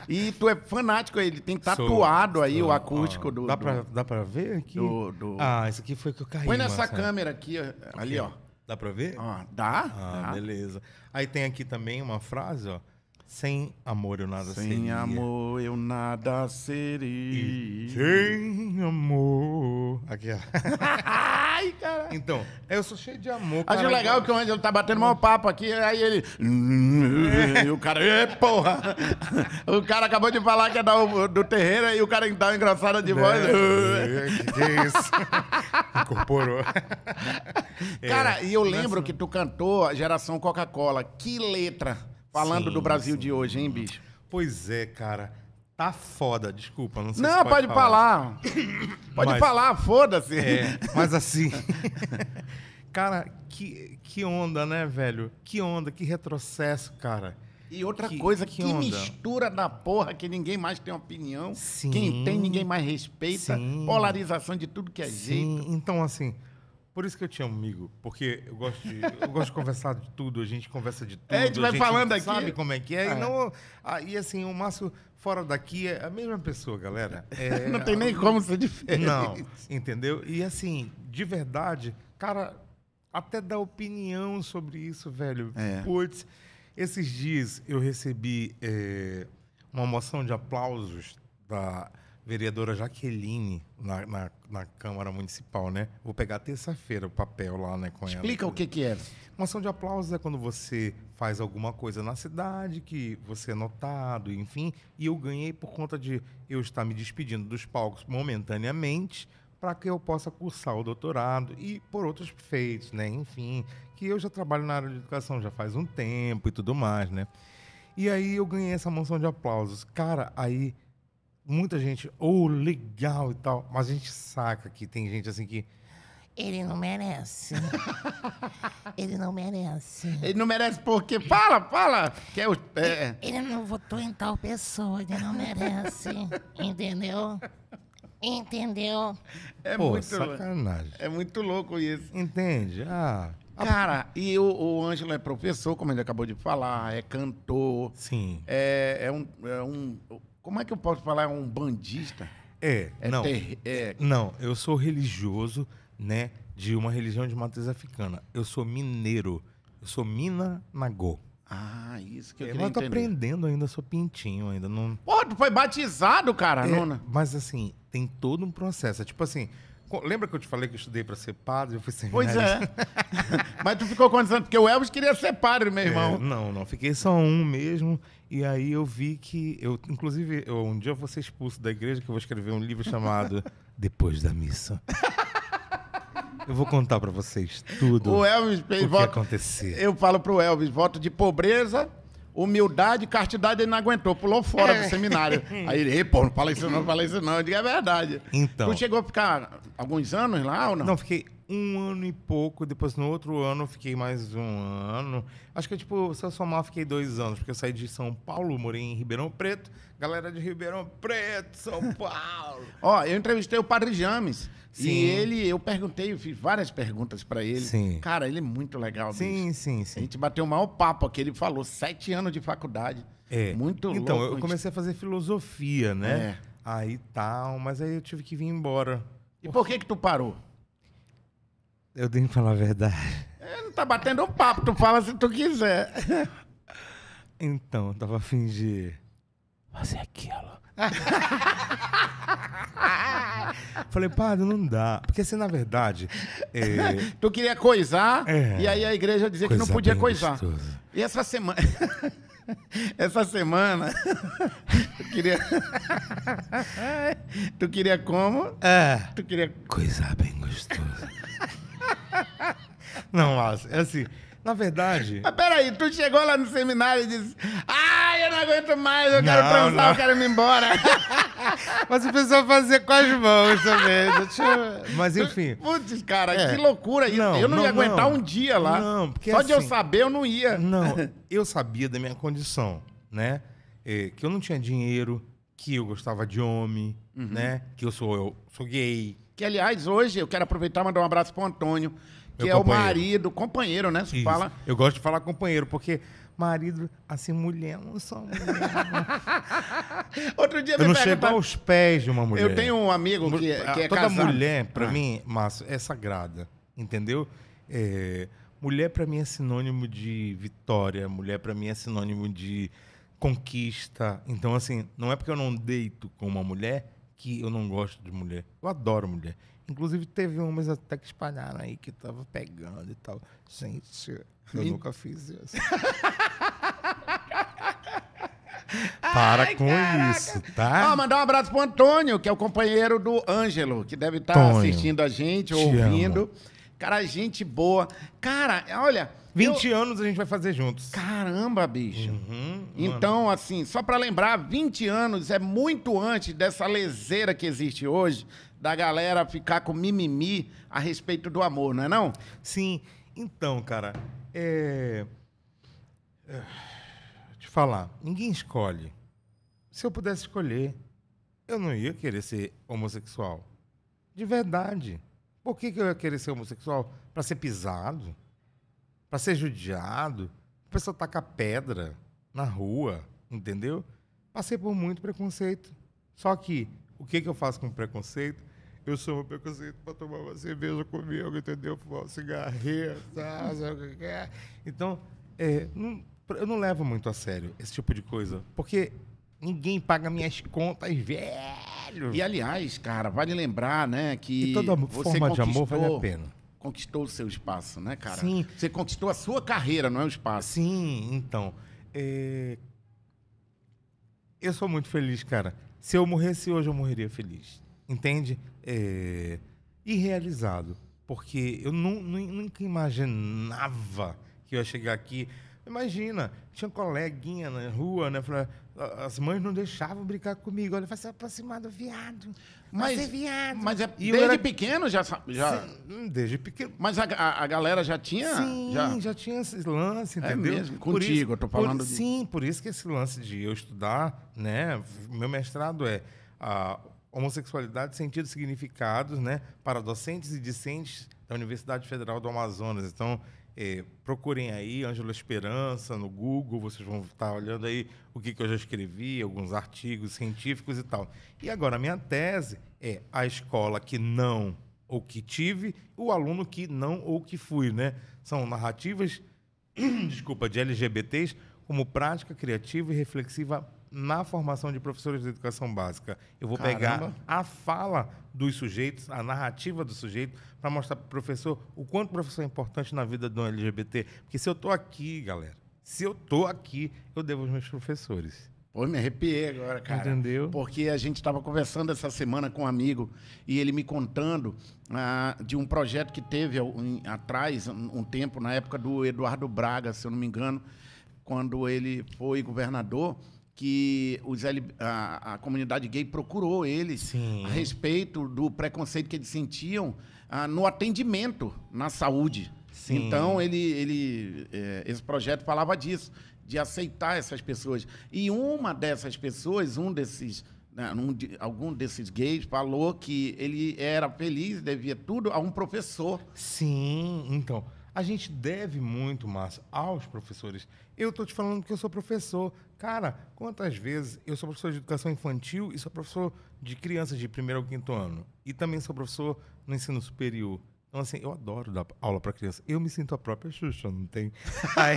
Speaker 1: E tu é fanático, ele tem
Speaker 2: Sou-
Speaker 1: tatuado aí o
Speaker 2: sou,
Speaker 1: acústico
Speaker 2: ó.
Speaker 1: do.
Speaker 2: Dá,
Speaker 1: do-
Speaker 2: pra, dá pra ver aqui?
Speaker 1: do- do-
Speaker 2: Ah, esse aqui foi que eu caí.
Speaker 1: Põe nessa
Speaker 2: Marcelo.
Speaker 1: câmera aqui, ó, ali, ó.
Speaker 2: Dá pra ver?
Speaker 1: Ó, dá?
Speaker 2: Ah,
Speaker 1: Dá.
Speaker 2: beleza. Aí tem aqui também uma frase, ó. Sem amor eu nada
Speaker 1: Sem
Speaker 2: seria.
Speaker 1: amor eu nada seria.
Speaker 2: Sem amor. Aqui, ó. (laughs)
Speaker 1: Ai, cara.
Speaker 2: Então, eu sou cheio de amor.
Speaker 1: Acho
Speaker 2: cara.
Speaker 1: legal que o Ângelo tá batendo mau papo aqui, aí ele. E o cara, "Ê, porra! (laughs) O cara acabou de falar que é do, do terreiro e o cara dá uma engraçada de voz.
Speaker 2: É, que, (laughs) que é isso? Incorporou.
Speaker 1: Cara,
Speaker 2: É,
Speaker 1: e eu lembro que tu cantou a geração Coca-Cola. Que letra! Falando
Speaker 2: Sim,
Speaker 1: do Brasil
Speaker 2: sim.
Speaker 1: de hoje, hein, bicho?
Speaker 2: Pois é, cara. Tá foda, desculpa, não sei
Speaker 1: Não,
Speaker 2: se
Speaker 1: pode, falar. (coughs) Pode
Speaker 2: Mas-
Speaker 1: falar, foda-se.
Speaker 2: É, mas assim. (laughs) cara, que, que onda, né, velho? Que onda, que retrocesso, cara.
Speaker 1: E outra
Speaker 2: Que-
Speaker 1: coisa,
Speaker 2: que
Speaker 1: que, mistura da porra, que ninguém mais tem opinião.
Speaker 2: Sim.
Speaker 1: Quem tem, ninguém mais respeita.
Speaker 2: Sim.
Speaker 1: Polarização de tudo que é jeito.
Speaker 2: Sim, então assim. Por isso que eu te amo, amigo. Porque eu gosto de, eu gosto de conversar de tudo, a gente conversa de tudo.
Speaker 1: É, a gente vai falando aqui.
Speaker 2: Sabe como é que é?
Speaker 1: É.
Speaker 2: E, não, ah, e assim, o Márcio fora daqui é a mesma pessoa, galera. É, (laughs)
Speaker 1: Não tem nem como ser diferente.
Speaker 2: Não, entendeu? E assim, de verdade, cara, até dar opinião sobre isso, velho.
Speaker 1: É.
Speaker 2: Putz, esses dias eu recebi é, uma moção de aplausos da vereadora Jaqueline na, na, na Câmara Municipal, né? Vou pegar terça-feira o papel lá, né, com ela.
Speaker 1: Explica o que que é.
Speaker 2: Moção de aplausos é quando você faz alguma coisa na cidade, que você é notado, enfim. E eu ganhei por conta de eu estar me despedindo dos palcos momentaneamente para que eu possa cursar o doutorado e por outros feitos, né? Enfim, que eu já trabalho na área de educação já faz um tempo e tudo mais, né? E aí eu ganhei essa moção de aplausos. Cara, aí muita gente, oh, legal e tal, mas a gente saca que tem gente assim que
Speaker 3: Ele não merece. (laughs) Ele não merece.
Speaker 1: Ele não merece porque. Fala, fala! Que é o. É,
Speaker 3: Ele não votou em tal pessoa, ele não merece. (laughs) Entendeu? Entendeu?
Speaker 1: é
Speaker 2: Pô,
Speaker 1: muito.
Speaker 2: sacanagem.
Speaker 1: É muito louco isso.
Speaker 2: Entende? Ah,
Speaker 1: Cara, e o, o Ângelo é professor, como ele acabou de falar, é cantor,
Speaker 2: sim.
Speaker 1: é, é um, é um. Como é que eu posso falar? É um bandista?
Speaker 2: É,
Speaker 1: É,
Speaker 2: não.
Speaker 1: ter- é
Speaker 2: Não, eu sou religioso, né, de uma religião de matriz africana. Eu sou mineiro. Eu sou Mina Nagô.
Speaker 1: Ah, isso que eu
Speaker 2: É,
Speaker 1: queria
Speaker 2: eu tô aprendendo ainda, sou pintinho ainda. Não...
Speaker 1: Pô, tu foi batizado, cara,
Speaker 2: É,
Speaker 1: nona.
Speaker 2: mas assim, tem todo um processo. É tipo assim, lembra que eu te falei que eu estudei pra ser padre? Eu fui
Speaker 1: Pois
Speaker 2: seminarista?
Speaker 1: é. (laughs) Mas tu ficou quantos anos? Porque o Elvis queria ser padre, meu
Speaker 2: É,
Speaker 1: irmão.
Speaker 2: não, não. Fiquei só um mesmo. E aí eu vi que. Eu, inclusive, eu, um dia eu vou ser expulso da igreja, que eu vou escrever um livro chamado (laughs) Depois da Missa. Eu vou contar pra vocês tudo
Speaker 1: O Elvis
Speaker 2: o
Speaker 1: fez
Speaker 2: que
Speaker 1: voto.
Speaker 2: acontecer.
Speaker 1: Eu falo pro Elvis, voto de pobreza, humildade, castidade, ele não aguentou, pulou fora
Speaker 2: É.
Speaker 1: do seminário. (laughs) Aí ele, "Ei, pô, não fala isso não, não fala isso não. Eu digo, é verdade.
Speaker 2: Então.
Speaker 1: Tu chegou a ficar alguns anos lá ou não?
Speaker 2: Não, fiquei um ano e pouco. Depois, no outro ano, eu fiquei mais um ano. Acho que, tipo, se eu somar, fiquei dois anos. Porque eu saí de São Paulo, morei em Ribeirão Preto. Galera de Ribeirão Preto, São (laughs) Paulo.
Speaker 1: Ó, eu entrevistei o Padre James.
Speaker 2: Sim.
Speaker 1: E ele, eu perguntei, eu fiz várias perguntas pra ele.
Speaker 2: Sim.
Speaker 1: Cara, ele é muito legal, bicho.
Speaker 2: Sim, sim,
Speaker 1: A
Speaker 2: sim.
Speaker 1: gente bateu o maior papo aqui, ele falou, sete anos de faculdade.
Speaker 2: É.
Speaker 1: Muito
Speaker 2: Então,
Speaker 1: louco.
Speaker 2: eu comecei a fazer filosofia, né?
Speaker 1: É.
Speaker 2: Aí tal, mas aí eu tive que vir embora.
Speaker 1: E por que que tu parou?
Speaker 2: Eu tenho que falar a verdade.
Speaker 1: É, não tá batendo um papo, tu fala se tu quiser. (laughs)
Speaker 2: Então, eu tava a fim de. Fazer aquilo. (laughs) Falei, padre, não dá. Porque assim, na verdade. É, (laughs)
Speaker 1: Tu queria coisar,
Speaker 2: É.
Speaker 1: e aí a igreja dizia que não podia coisar.
Speaker 2: gostosa.
Speaker 1: E essa semana. essa semana. tu queria. tu queria como?
Speaker 2: É.
Speaker 1: Tu queria.
Speaker 2: Coisa bem gostosa. (laughs) não, é assim. Na verdade.
Speaker 1: Mas peraí, tu chegou lá no seminário e disse: Ai, eu não aguento mais, eu quero
Speaker 2: Não,
Speaker 1: transar,
Speaker 2: não.
Speaker 1: eu quero ir embora. (laughs)
Speaker 2: Mas o pessoal fazia com as mãos também. Eu- Mas enfim.
Speaker 1: Putz, cara,
Speaker 2: É.
Speaker 1: que loucura isso. Eu não,
Speaker 2: não,
Speaker 1: ia aguentar um dia lá.
Speaker 2: Não, porque
Speaker 1: Só de eu
Speaker 2: assim-
Speaker 1: saber, eu não ia.
Speaker 2: Não, (laughs) eu sabia da minha condição, né? É, que eu não tinha dinheiro, que eu gostava de homem,
Speaker 1: Uhum.
Speaker 2: né? Que eu sou, eu sou gay.
Speaker 1: Que, aliás, hoje eu quero aproveitar e mandar um abraço pro Antônio, que
Speaker 2: Meu
Speaker 1: é
Speaker 2: companheiro.
Speaker 1: o marido, companheiro, né? Se
Speaker 2: Isso.
Speaker 1: fala.
Speaker 2: Eu gosto de falar companheiro, porque marido, assim, mulher, não sou mulher. (laughs)
Speaker 1: Outro dia
Speaker 2: eu
Speaker 1: me
Speaker 2: não chego
Speaker 1: perguntaram-
Speaker 2: aos pés de uma mulher.
Speaker 1: Eu tenho um amigo que,
Speaker 2: Ah,
Speaker 1: que é
Speaker 2: Toda
Speaker 1: casado.
Speaker 2: mulher, pra
Speaker 1: Ah.
Speaker 2: mim, Márcio, é sagrada. Entendeu? É, mulher, pra mim, é sinônimo de vitória. Mulher, pra mim, é sinônimo de conquista. Então, assim, não é porque eu não deito com uma mulher que eu não gosto de mulher. Eu adoro mulher. Inclusive, teve homens até que espalharam aí que tava pegando e tal. Gente, eu
Speaker 1: Me-
Speaker 2: nunca fiz isso. (laughs) Para com isso, tá?
Speaker 1: Ah, mandar um abraço pro Antônio, que é o companheiro do Ângelo, que deve estar
Speaker 2: Tonho,
Speaker 1: assistindo a gente,
Speaker 2: te
Speaker 1: ouvindo. Cara, gente boa. Cara, olha.
Speaker 2: 20
Speaker 1: eu-
Speaker 2: anos a gente vai fazer juntos.
Speaker 1: Caramba, bicho.
Speaker 2: Uhum.
Speaker 1: Então, assim, só pra lembrar, 20 anos é muito antes dessa leseira que existe hoje, da galera ficar com mimimi a respeito do amor, não é não?
Speaker 2: Sim. Então, cara, é... é, Te falar, ninguém escolhe. Se eu pudesse escolher, eu não ia querer ser homossexual. De verdade. Por que, que eu ia querer ser homossexual? Pra ser pisado? Pra ser judiado? A pessoa tacar pedra na rua, entendeu? Passei por muito preconceito. Só que, o que, que eu faço com preconceito? Eu sou um preconceito pra tomar uma cerveja comigo, entendeu? Fumar um cigarrinho, tá? sabe o que é? Então, é, não- eu não levo muito a sério esse tipo de coisa. Porque ninguém paga minhas contas, velho.
Speaker 1: E aliás, cara, vale lembrar, né, que
Speaker 2: E toda forma de amor vale a pena.
Speaker 1: Conquistou o seu espaço, né, cara?
Speaker 2: Sim.
Speaker 1: Você conquistou a sua carreira, não é o espaço.
Speaker 2: Sim, então. é, Eu sou muito feliz, cara. Se eu morresse hoje, eu morreria feliz. Entende? É... E realizado. Porque eu nu- nu- nunca imaginava que eu ia chegar aqui. Imagina, tinha coleguinha na rua, né? Falei, "Ah, As mães não deixavam brincar comigo. Olha, vai se aproximar do viado.
Speaker 1: Mas,
Speaker 2: viado.
Speaker 1: mas é, desde
Speaker 2: era-
Speaker 1: pequeno já, já
Speaker 2: Sim, Desde pequeno.
Speaker 1: Mas a, a, a galera já tinha?
Speaker 2: Sim,
Speaker 1: já.
Speaker 2: já, tinha esse lance,
Speaker 1: É
Speaker 2: entendeu?
Speaker 1: mesmo?
Speaker 2: Por
Speaker 1: Contigo, eu tô falando
Speaker 2: por,
Speaker 1: de-
Speaker 2: Sim, por isso que esse lance de eu estudar, né? Meu mestrado é a homossexualidade, sentido e significados, né? Para docentes e discentes da Universidade Federal do Amazonas. Então, eh, procurem aí Ângela Esperança no Google, vocês vão estar olhando aí o que, que eu já escrevi, alguns artigos científicos e tal. E agora, a minha tese é a escola que não ou que tive, o aluno que não ou que fui, né? São narrativas, (clears throat) desculpa, de LGBTs como prática criativa e reflexiva na formação de professores de educação básica. Eu vou pegar
Speaker 1: Caramba.
Speaker 2: a fala dos sujeitos, a narrativa do sujeito, para mostrar para o professor o quanto o professor é importante na vida do LGBT. Porque se eu estou aqui, galera, se eu estou aqui, eu devo aos meus professores.
Speaker 1: Pô, me arrepiei agora, cara.
Speaker 2: Entendeu?
Speaker 1: Porque a gente estava conversando essa semana com um amigo e ele me contando ah, de um projeto que teve um- atrás, um, um tempo, na época do Eduardo Braga, se eu não me engano, quando ele foi governador, que os a, a comunidade gay procurou eles
Speaker 2: Sim.
Speaker 1: a respeito do preconceito que eles sentiam ah, no atendimento na saúde.
Speaker 2: Sim.
Speaker 1: Então, ele, ele, eh, esse projeto falava disso, de aceitar essas pessoas. E uma dessas pessoas, um desses, né, um de- algum desses gays, falou que ele era feliz, devia tudo a um professor.
Speaker 2: Sim, então. A gente deve muito, Márcio, aos professores. Eu tô te falando que eu sou professor. Cara, quantas vezes eu sou professor de educação infantil e sou professor de crianças de primeiro ao quinto ano. E também sou professor no ensino superior. Então, assim, eu adoro dar aula para criança. Eu me sinto a própria Xuxa, não tem? (laughs) Aí,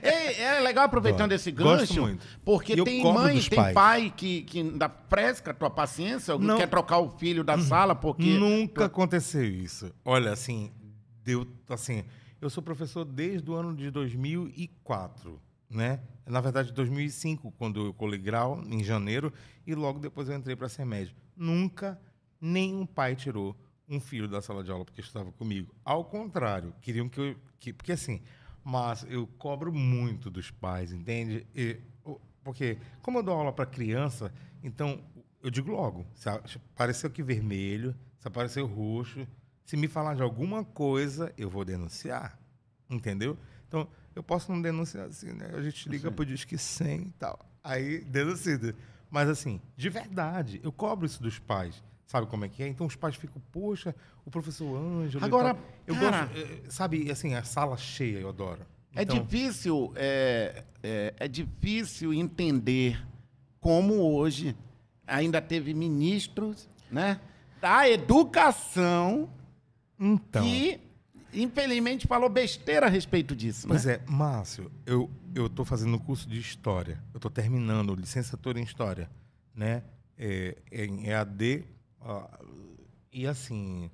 Speaker 1: É, (laughs) é legal aproveitando
Speaker 2: Gosto.
Speaker 1: esse
Speaker 2: Gosto
Speaker 1: gancho,
Speaker 2: muito.
Speaker 1: porque
Speaker 2: eu
Speaker 1: tem mãe, tem
Speaker 2: pais.
Speaker 1: pai que, que dá fresca a tua paciência,
Speaker 2: Não.
Speaker 1: Quer trocar o filho da sala porque...
Speaker 2: Nunca aconteceu isso. Olha, assim, deu assim. Eu sou professor desde o ano de 2004, né? Na verdade, 2005, quando eu colei grau, em janeiro, e logo depois eu entrei para ser médico. Nunca nenhum pai tirou um filho da sala de aula porque estava comigo. Ao contrário, queriam que eu. Que, porque assim, mas eu cobro muito dos pais, entende? E, porque, como eu dou aula para criança, então eu digo logo: se a- se apareceu aqui vermelho, se apareceu roxo, se me falar de alguma coisa, eu vou denunciar. Entendeu? Então, eu posso não denunciar assim, né? A gente liga pro Disque 100 e tal. Aí, denuncia. Mas, assim, de verdade, eu cobro isso dos pais. Sabe como é que é? Então, os pais ficam, poxa, o professor Ângelo.
Speaker 1: Agora,
Speaker 2: eu
Speaker 1: cara-
Speaker 2: gosto, eh, sabe, assim, a sala cheia, eu adoro.
Speaker 1: É
Speaker 2: Então,
Speaker 1: difícil, é, é, é difícil entender como hoje ainda teve ministros, né, da educação
Speaker 2: Então.
Speaker 1: que infelizmente falou besteira a respeito disso, né?
Speaker 2: Pois é, Márcio, eu estou fazendo um curso de história. Eu estou terminando licenciatura em história, né? É, em EAD ah, e assim,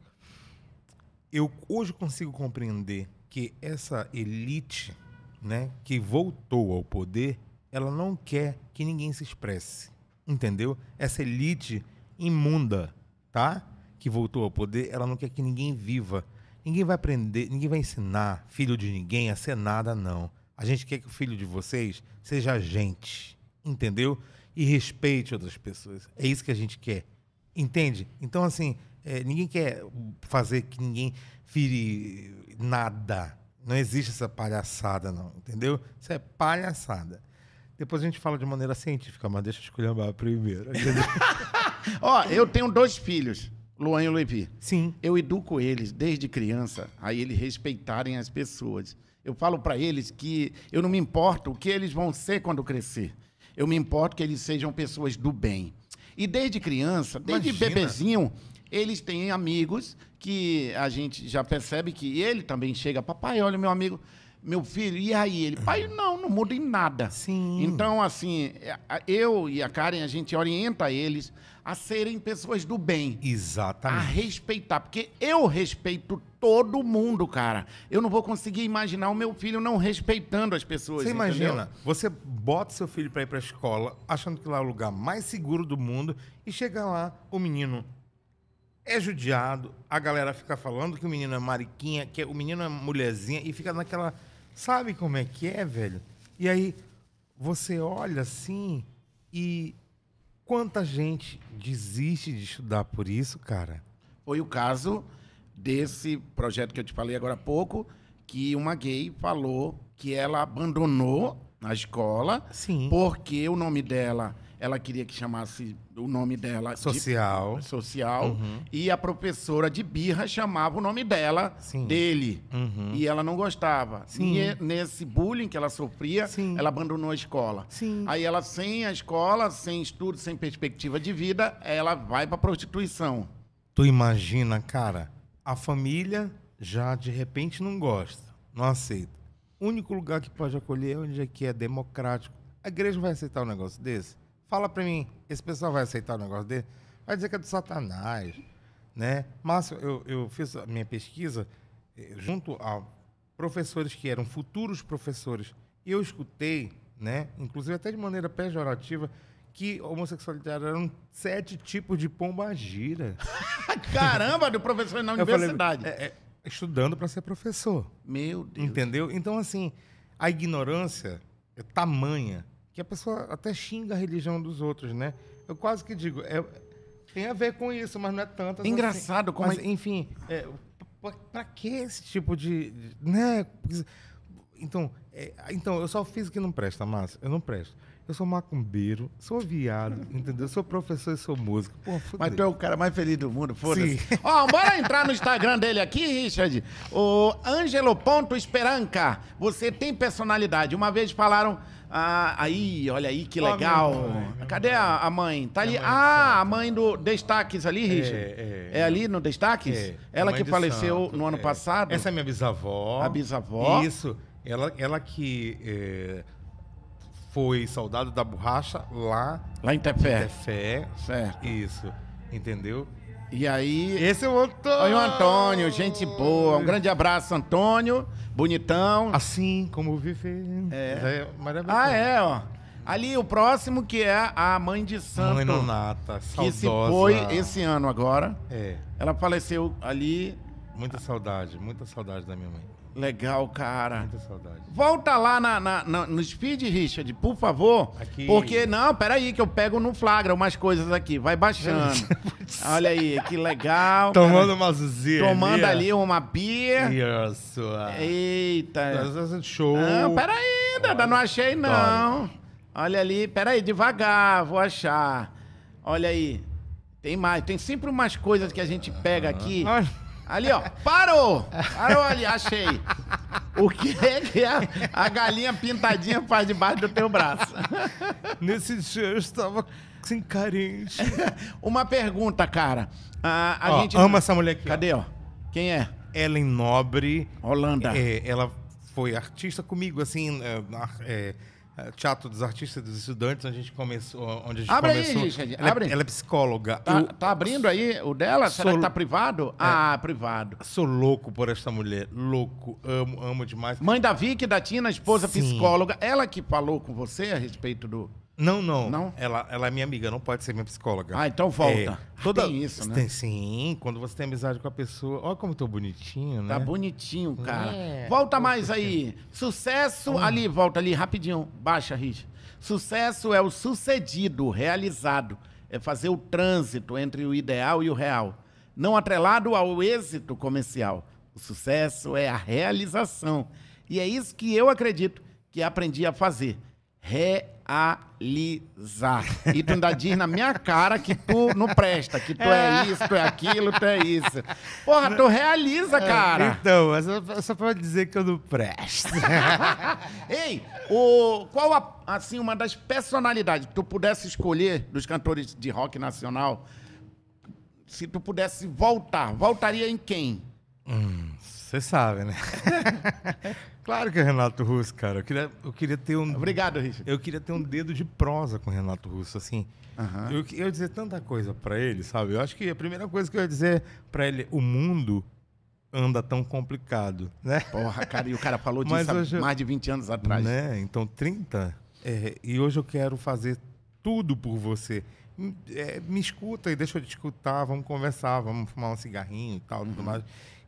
Speaker 2: eu hoje consigo compreender que essa elite, né, que voltou ao poder, ela não quer que ninguém se expresse, entendeu? Essa elite imunda, tá? Que voltou ao poder, ela não quer que ninguém viva. Ninguém vai aprender, ninguém vai ensinar filho de ninguém a ser nada, não. A gente quer que o filho de vocês seja gente, entendeu? E respeite outras pessoas. É isso que a gente quer. Entende? Então, assim, é, ninguém quer fazer que ninguém vire nada. Não existe essa palhaçada, não. Entendeu? Isso é palhaçada. Depois a gente fala de maneira científica, mas deixa eu escolher primeiro. (laughs)
Speaker 1: Ó, eu tenho dois filhos, Luan e Levi.
Speaker 2: Sim.
Speaker 1: Eu educo eles desde criança a eles respeitarem as pessoas. Eu falo para eles que eu não me importo o que eles vão ser quando crescer. Eu me importo que eles sejam pessoas do bem. E desde criança, desde
Speaker 2: Imagina.
Speaker 1: bebezinho, eles têm amigos que a gente já percebe que ele também chega, papai, olha meu amigo, meu filho, e aí? Ele, pai, não, não muda em nada.
Speaker 2: Sim.
Speaker 1: Então, assim, a- eu e a Karen, a gente orienta eles a serem pessoas do bem a
Speaker 2: Exatamente.
Speaker 1: respeitar, porque eu respeito todo mundo, cara. Eu não vou conseguir imaginar o meu filho não respeitando as pessoas.
Speaker 2: Você
Speaker 1: entendeu?
Speaker 2: imagina, você bota seu filho para ir para a escola, achando que lá é o lugar mais seguro do mundo, e chega lá, o menino é judiado, a galera fica falando que o menino é mariquinha, que o menino é mulherzinha, e fica naquela Sabe como é que é, velho? E aí você olha assim e quanta gente desiste de estudar por isso, cara?
Speaker 1: Foi o caso desse projeto que eu te falei agora há pouco, que uma gay falou que ela abandonou a escola
Speaker 2: Sim.
Speaker 1: porque o nome dela, ela queria que chamasse o nome dela de-
Speaker 2: Social.
Speaker 1: social
Speaker 2: Uhum.
Speaker 1: e a professora de birra chamava o nome dela
Speaker 2: Sim.
Speaker 1: dele
Speaker 2: Uhum.
Speaker 1: e ela não gostava.
Speaker 2: Sim.
Speaker 1: E nesse bullying que ela sofria,
Speaker 2: Sim.
Speaker 1: ela abandonou a escola.
Speaker 2: Sim.
Speaker 1: Aí ela sem a escola, sem estudo, sem perspectiva de vida, ela vai para prostituição.
Speaker 2: Tu imagina, cara, a família já de repente não gosta, não aceita. O único lugar que pode acolher é onde é que é democrático. A igreja vai aceitar um negócio desse? Fala pra mim, esse pessoal vai aceitar um negócio desse? Vai dizer que é do satanás, né? Márcio, eu, eu fiz a minha pesquisa eh, junto a professores que eram futuros professores. E eu escutei, né, inclusive até de maneira pejorativa, que homossexualidade eram sete tipos de pombagira. (laughs)
Speaker 1: Caramba, do professor na
Speaker 2: Eu falei,
Speaker 1: universidade.
Speaker 2: é, é, estudando para ser professor.
Speaker 1: Meu Deus.
Speaker 2: Entendeu? Então, assim, a ignorância é tamanha que a pessoa até xinga a religião dos outros, né? Eu quase que digo, é, tem a ver com isso, mas não é tanto. assim.
Speaker 1: Engraçado como
Speaker 2: Mas,
Speaker 1: é-
Speaker 2: enfim, é, pra, pra que esse tipo de. de- né? Então, é, então, eu só fiz o que não presta, Márcio. Eu não presto. Eu sou macumbeiro, sou viado, (laughs) entendeu? Sou professor e sou músico. Pô,
Speaker 1: Mas tu é o cara mais feliz do mundo, foda-se. Ó, bora entrar no Instagram dele aqui, Richard. O Angelo.esperanca. Você tem personalidade. Uma vez falaram. Ah, aí, olha aí que legal.
Speaker 2: mãe,
Speaker 1: Cadê a, a mãe? Tá ali.
Speaker 2: Mãe
Speaker 1: Ah, a mãe do Destaques ali, Richard.
Speaker 2: é.
Speaker 1: É ali no Destaques?
Speaker 2: É,
Speaker 1: Ela que faleceu
Speaker 2: santo,
Speaker 1: no ano
Speaker 2: é.
Speaker 1: passado?
Speaker 2: Essa é minha bisavó.
Speaker 1: A bisavó.
Speaker 2: Isso. Ela, ela que é, foi soldado da borracha lá
Speaker 1: Lá em
Speaker 2: em
Speaker 1: Tefé.
Speaker 2: Tefé.
Speaker 1: Certo.
Speaker 2: Isso. Entendeu?
Speaker 1: E aí.
Speaker 2: Esse é o Antônio.
Speaker 1: Oi, o Antônio, gente boa. Um grande abraço, Antônio. Bonitão.
Speaker 2: Assim como viver.
Speaker 1: É.
Speaker 2: É maravilhoso.
Speaker 1: Ah, é, ó. Ali o próximo que é a mãe de santo.
Speaker 2: Mãe Nonata,
Speaker 1: que se foi esse ano agora.
Speaker 2: É.
Speaker 1: Ela faleceu ali.
Speaker 2: Muita saudade, muita saudade da minha mãe.
Speaker 1: Legal, cara.
Speaker 2: Muita saudade.
Speaker 1: Volta lá na, na- na- no Speed, Richard, por favor.
Speaker 2: Aqui.
Speaker 1: Porque, não, peraí, que eu pego no flagra umas coisas aqui. Vai baixando. (laughs) Olha aí, que legal.
Speaker 2: Tomando uma zuzia.
Speaker 1: cara. Tomando ali uma bia.
Speaker 2: Isso.
Speaker 1: Eita.
Speaker 2: Show.
Speaker 1: Não, peraí, Dada, não achei não. Olha ali, peraí, devagar, vou achar. Olha aí. Tem mais, tem sempre umas coisas que a gente pega aqui.
Speaker 2: Olha.
Speaker 1: Ali, ó, parou! Parou ali, achei. O que é que a, a galinha pintadinha faz debaixo do teu braço?
Speaker 2: Nesse dia eu estava assim, carente.
Speaker 1: Uma pergunta, cara. A, a
Speaker 2: Ó,
Speaker 1: gente.
Speaker 2: Ama essa mulher aqui. ó.
Speaker 1: Cadê, ó? Quem é?
Speaker 2: Ellen Nobre.
Speaker 1: Holanda.
Speaker 2: É, ela foi artista comigo, assim, é, é, é, Teatro dos Artistas e dos Estudantes, onde a gente começou. Onde a gente
Speaker 1: Abre aí,
Speaker 2: começou.
Speaker 1: Richard,
Speaker 2: ela, é-
Speaker 1: abre.
Speaker 2: ela é psicóloga.
Speaker 1: Tá,
Speaker 2: Eu
Speaker 1: tá abrindo aí o dela? Será
Speaker 2: Sou-
Speaker 1: que tá privado? Ah, privado.
Speaker 2: sou louco por esta mulher. Louco. Amo, amo demais.
Speaker 1: Mãe da Vicky, da Tina, esposa
Speaker 2: Sim.
Speaker 1: psicóloga. Ela que falou com você a respeito do.
Speaker 2: Não, não.
Speaker 1: Não?
Speaker 2: Ela, ela é minha amiga, não pode ser minha psicóloga.
Speaker 1: Ah, então volta.
Speaker 2: É, toda...
Speaker 1: Tem isso, né?
Speaker 2: Tem, sim, quando você tem amizade com a pessoa. Olha como eu tô bonitinho, né?
Speaker 1: Tá bonitinho, cara.
Speaker 2: É.
Speaker 1: Volta mais aí. Sucesso. Ali, volta ali, rapidinho. Baixa, Rich. Sucesso é o sucedido, realizado. É fazer o trânsito entre o ideal e o real. Não atrelado ao êxito comercial. O sucesso é a realização. E é isso que eu acredito que aprendi a fazer. Realizar. E tu ainda diz na minha cara que tu não presta, que tu é isso, tu é aquilo, tu é isso. Porra, tu realiza, cara.
Speaker 2: Então, essa, só pode dizer que eu não presto. (laughs)
Speaker 1: Ei, o, qual a- assim uma das personalidades que tu pudesse escolher dos cantores de rock nacional? Se tu pudesse voltar, voltaria em quem?
Speaker 2: Você sabe, né? (laughs) claro que é Renato Russo, cara. Eu queria, eu queria ter um.
Speaker 1: Obrigado, Richard.
Speaker 2: Eu queria ter um dedo de prosa com o Renato Russo, assim.
Speaker 1: Aham.
Speaker 2: Eu, eu ia dizer tanta coisa pra ele, sabe? Eu acho que a primeira coisa que eu ia dizer pra ele, o mundo anda tão complicado, né?
Speaker 1: Porra, cara, e o cara falou (laughs)
Speaker 2: Mas
Speaker 1: disso há
Speaker 2: eu-
Speaker 1: mais de 20 anos atrás.
Speaker 2: Né? Então, 30. é, e hoje eu quero fazer tudo por você. Me- é, me escuta e deixa eu te escutar, vamos conversar, vamos fumar um cigarrinho e tal, tudo mais.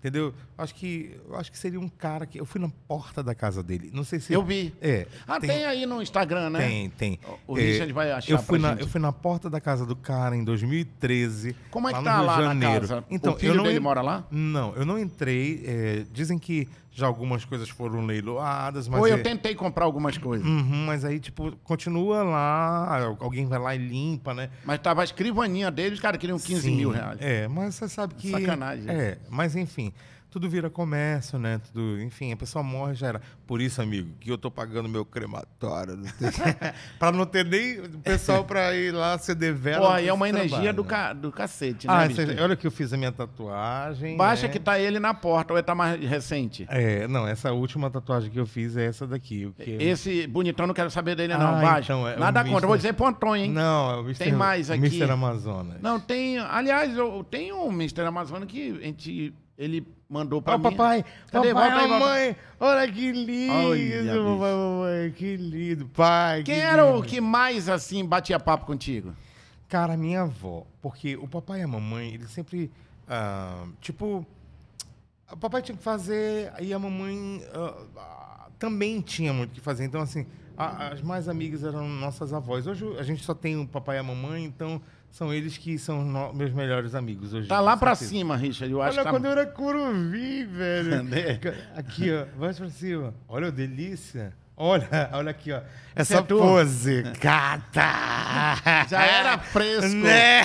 Speaker 2: Entendeu? Acho que, acho que seria um cara que. Eu fui na porta da casa dele. Não sei se.
Speaker 1: Eu vi.
Speaker 2: É.
Speaker 1: Ah, tem, aí no Instagram, né?
Speaker 2: Tem, tem.
Speaker 1: O
Speaker 2: É,
Speaker 1: Richard vai achar
Speaker 2: eu fui, na,
Speaker 1: gente.
Speaker 2: eu fui na porta da casa do cara em 2013.
Speaker 1: Como é que tá
Speaker 2: Rio
Speaker 1: lá
Speaker 2: de
Speaker 1: na
Speaker 2: Janeiro.
Speaker 1: casa?
Speaker 2: Então,
Speaker 1: O filho
Speaker 2: eu não
Speaker 1: dele mora lá?
Speaker 2: Não, eu não entrei. é, dizem que já algumas coisas foram leiloadas, mas.
Speaker 1: Ou eu
Speaker 2: é-
Speaker 1: tentei comprar algumas coisas.
Speaker 2: Uhum, mas aí, tipo, continua lá, alguém vai lá e limpa, né?
Speaker 1: Mas tava a escrivaninha deles, cara, queriam 15
Speaker 2: Sim,
Speaker 1: mil reais.
Speaker 2: É, mas você sabe que.
Speaker 1: Sacanagem.
Speaker 2: É, mas enfim, tudo vira comércio, né? Tudo, enfim, a pessoa morre já era. Por isso, amigo, que eu tô pagando meu crematório. (laughs) Pra não ter nem o pessoal pra ir lá acender vela.
Speaker 1: Pô, aí é uma energia
Speaker 2: trabalho,
Speaker 1: do,
Speaker 2: né?
Speaker 1: ca... do cacete, né,
Speaker 2: Ah, olha que eu fiz a minha tatuagem.
Speaker 1: Baixa
Speaker 2: né?
Speaker 1: que tá ele na porta, ou ele tá mais recente?
Speaker 2: É, não, essa última tatuagem que eu fiz é essa daqui. O que
Speaker 1: Esse bonitão não quero saber dele, não.
Speaker 2: Ah,
Speaker 1: Baixa.
Speaker 2: então, é
Speaker 1: Nada
Speaker 2: Mr.
Speaker 1: contra, vou dizer pontões, hein?
Speaker 2: Não, é o Mr.
Speaker 1: Tem mais aqui.
Speaker 2: Mr. Amazonas.
Speaker 1: Não, tem. Aliás, eu tenho um Mr. Amazônia que a gente, ele mandou pra
Speaker 2: Ó,
Speaker 1: mim.
Speaker 2: papai,
Speaker 1: Cadê?
Speaker 2: papai,
Speaker 1: Volta aí, volta.
Speaker 2: mamãe, olha que lindo,
Speaker 1: Olha,
Speaker 2: papai, mamãe, que lindo, pai.
Speaker 1: Quem
Speaker 2: que
Speaker 1: era o
Speaker 2: lindo.
Speaker 1: que mais, assim, batia papo contigo?
Speaker 2: Cara, minha avó, porque o papai e a mamãe, eles sempre, ah, tipo, o papai tinha que fazer, aí a mamãe ah, também tinha muito o que fazer, então assim, a- as mais amigas eram nossas avós. Hoje a gente só tem o papai e a mamãe, então são eles que são meus melhores amigos hoje.
Speaker 1: Tá lá pra
Speaker 2: certeza.
Speaker 1: cima, Richard. Eu acho
Speaker 2: Olha
Speaker 1: que tá...
Speaker 2: quando eu era curuvi, velho. (laughs)
Speaker 1: Cadê?
Speaker 2: Aqui, ó. Vai pra cima. Olha, delícia. Olha, (laughs) olha aqui, ó.
Speaker 1: Essa é
Speaker 2: pose. Cata. (laughs)
Speaker 1: Já era fresco.
Speaker 2: Né?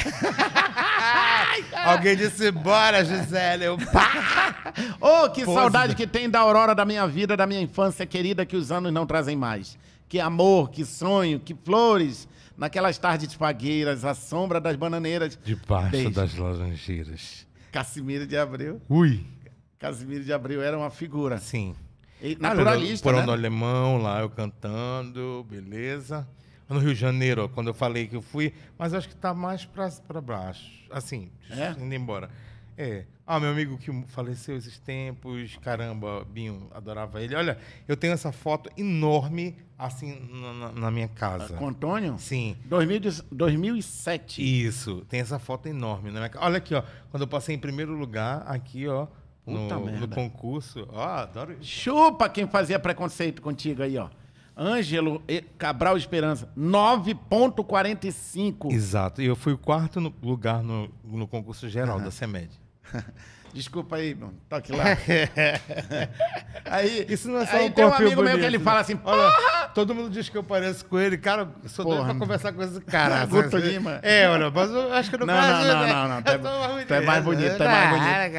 Speaker 2: Alguém disse, bora, Gisele. Eu, pá.
Speaker 1: Ô, que
Speaker 2: Pose.
Speaker 1: saudade que tem da aurora da minha vida, da minha infância querida, que os anos não trazem mais. Que amor, que sonho, que flores. Naquelas tardes fagueiras, a sombra das bananeiras.
Speaker 2: Debaixo
Speaker 1: Beijo.
Speaker 2: das laranjeiras.
Speaker 1: Casimiro de Abreu.
Speaker 2: Ui.
Speaker 1: Casimiro de Abreu era uma figura.
Speaker 2: Sim.
Speaker 1: E naturalista,
Speaker 2: Porão
Speaker 1: né?
Speaker 2: do Alemão, lá eu cantando, beleza. No Rio de Janeiro, quando eu falei que eu fui, mas acho que tá mais pra baixo. Assim,
Speaker 1: É?
Speaker 2: indo embora. É. Ah, meu amigo que faleceu esses tempos, caramba, Binho, adorava ele. Olha, eu tenho essa foto enorme, assim, na, na- minha casa.
Speaker 1: Com Antônio?
Speaker 2: Sim.
Speaker 1: 2000 de- 2007.
Speaker 2: Isso, tem essa foto enorme na minha casa. Olha aqui, ó. Quando eu passei em primeiro lugar, aqui, ó,
Speaker 1: Puta
Speaker 2: no,
Speaker 1: merda.
Speaker 2: no concurso. Ó, adoro isso.
Speaker 1: Chupa quem fazia preconceito contigo aí, ó. Ângelo Cabral Esperança, 9.45.
Speaker 2: Exato. E eu fui o quarto no- lugar no, no concurso geral da CEMED. (laughs)
Speaker 1: Desculpa aí, mano. Toque lá. (laughs) aí,
Speaker 2: Isso não é só
Speaker 1: aí
Speaker 2: um
Speaker 1: tem um amigo meu que
Speaker 2: bonito,
Speaker 1: ele
Speaker 2: né?
Speaker 1: fala assim, porra!
Speaker 2: todo mundo diz que eu pareço com ele. Cara, eu sou doido pra conversar com esse cara. (laughs)
Speaker 1: Guto Lima.
Speaker 2: É, olha, mas eu acho que eu não
Speaker 1: Não, não, não,
Speaker 2: né?
Speaker 1: não, não. Tu é- tu é mais bonito, tu é mais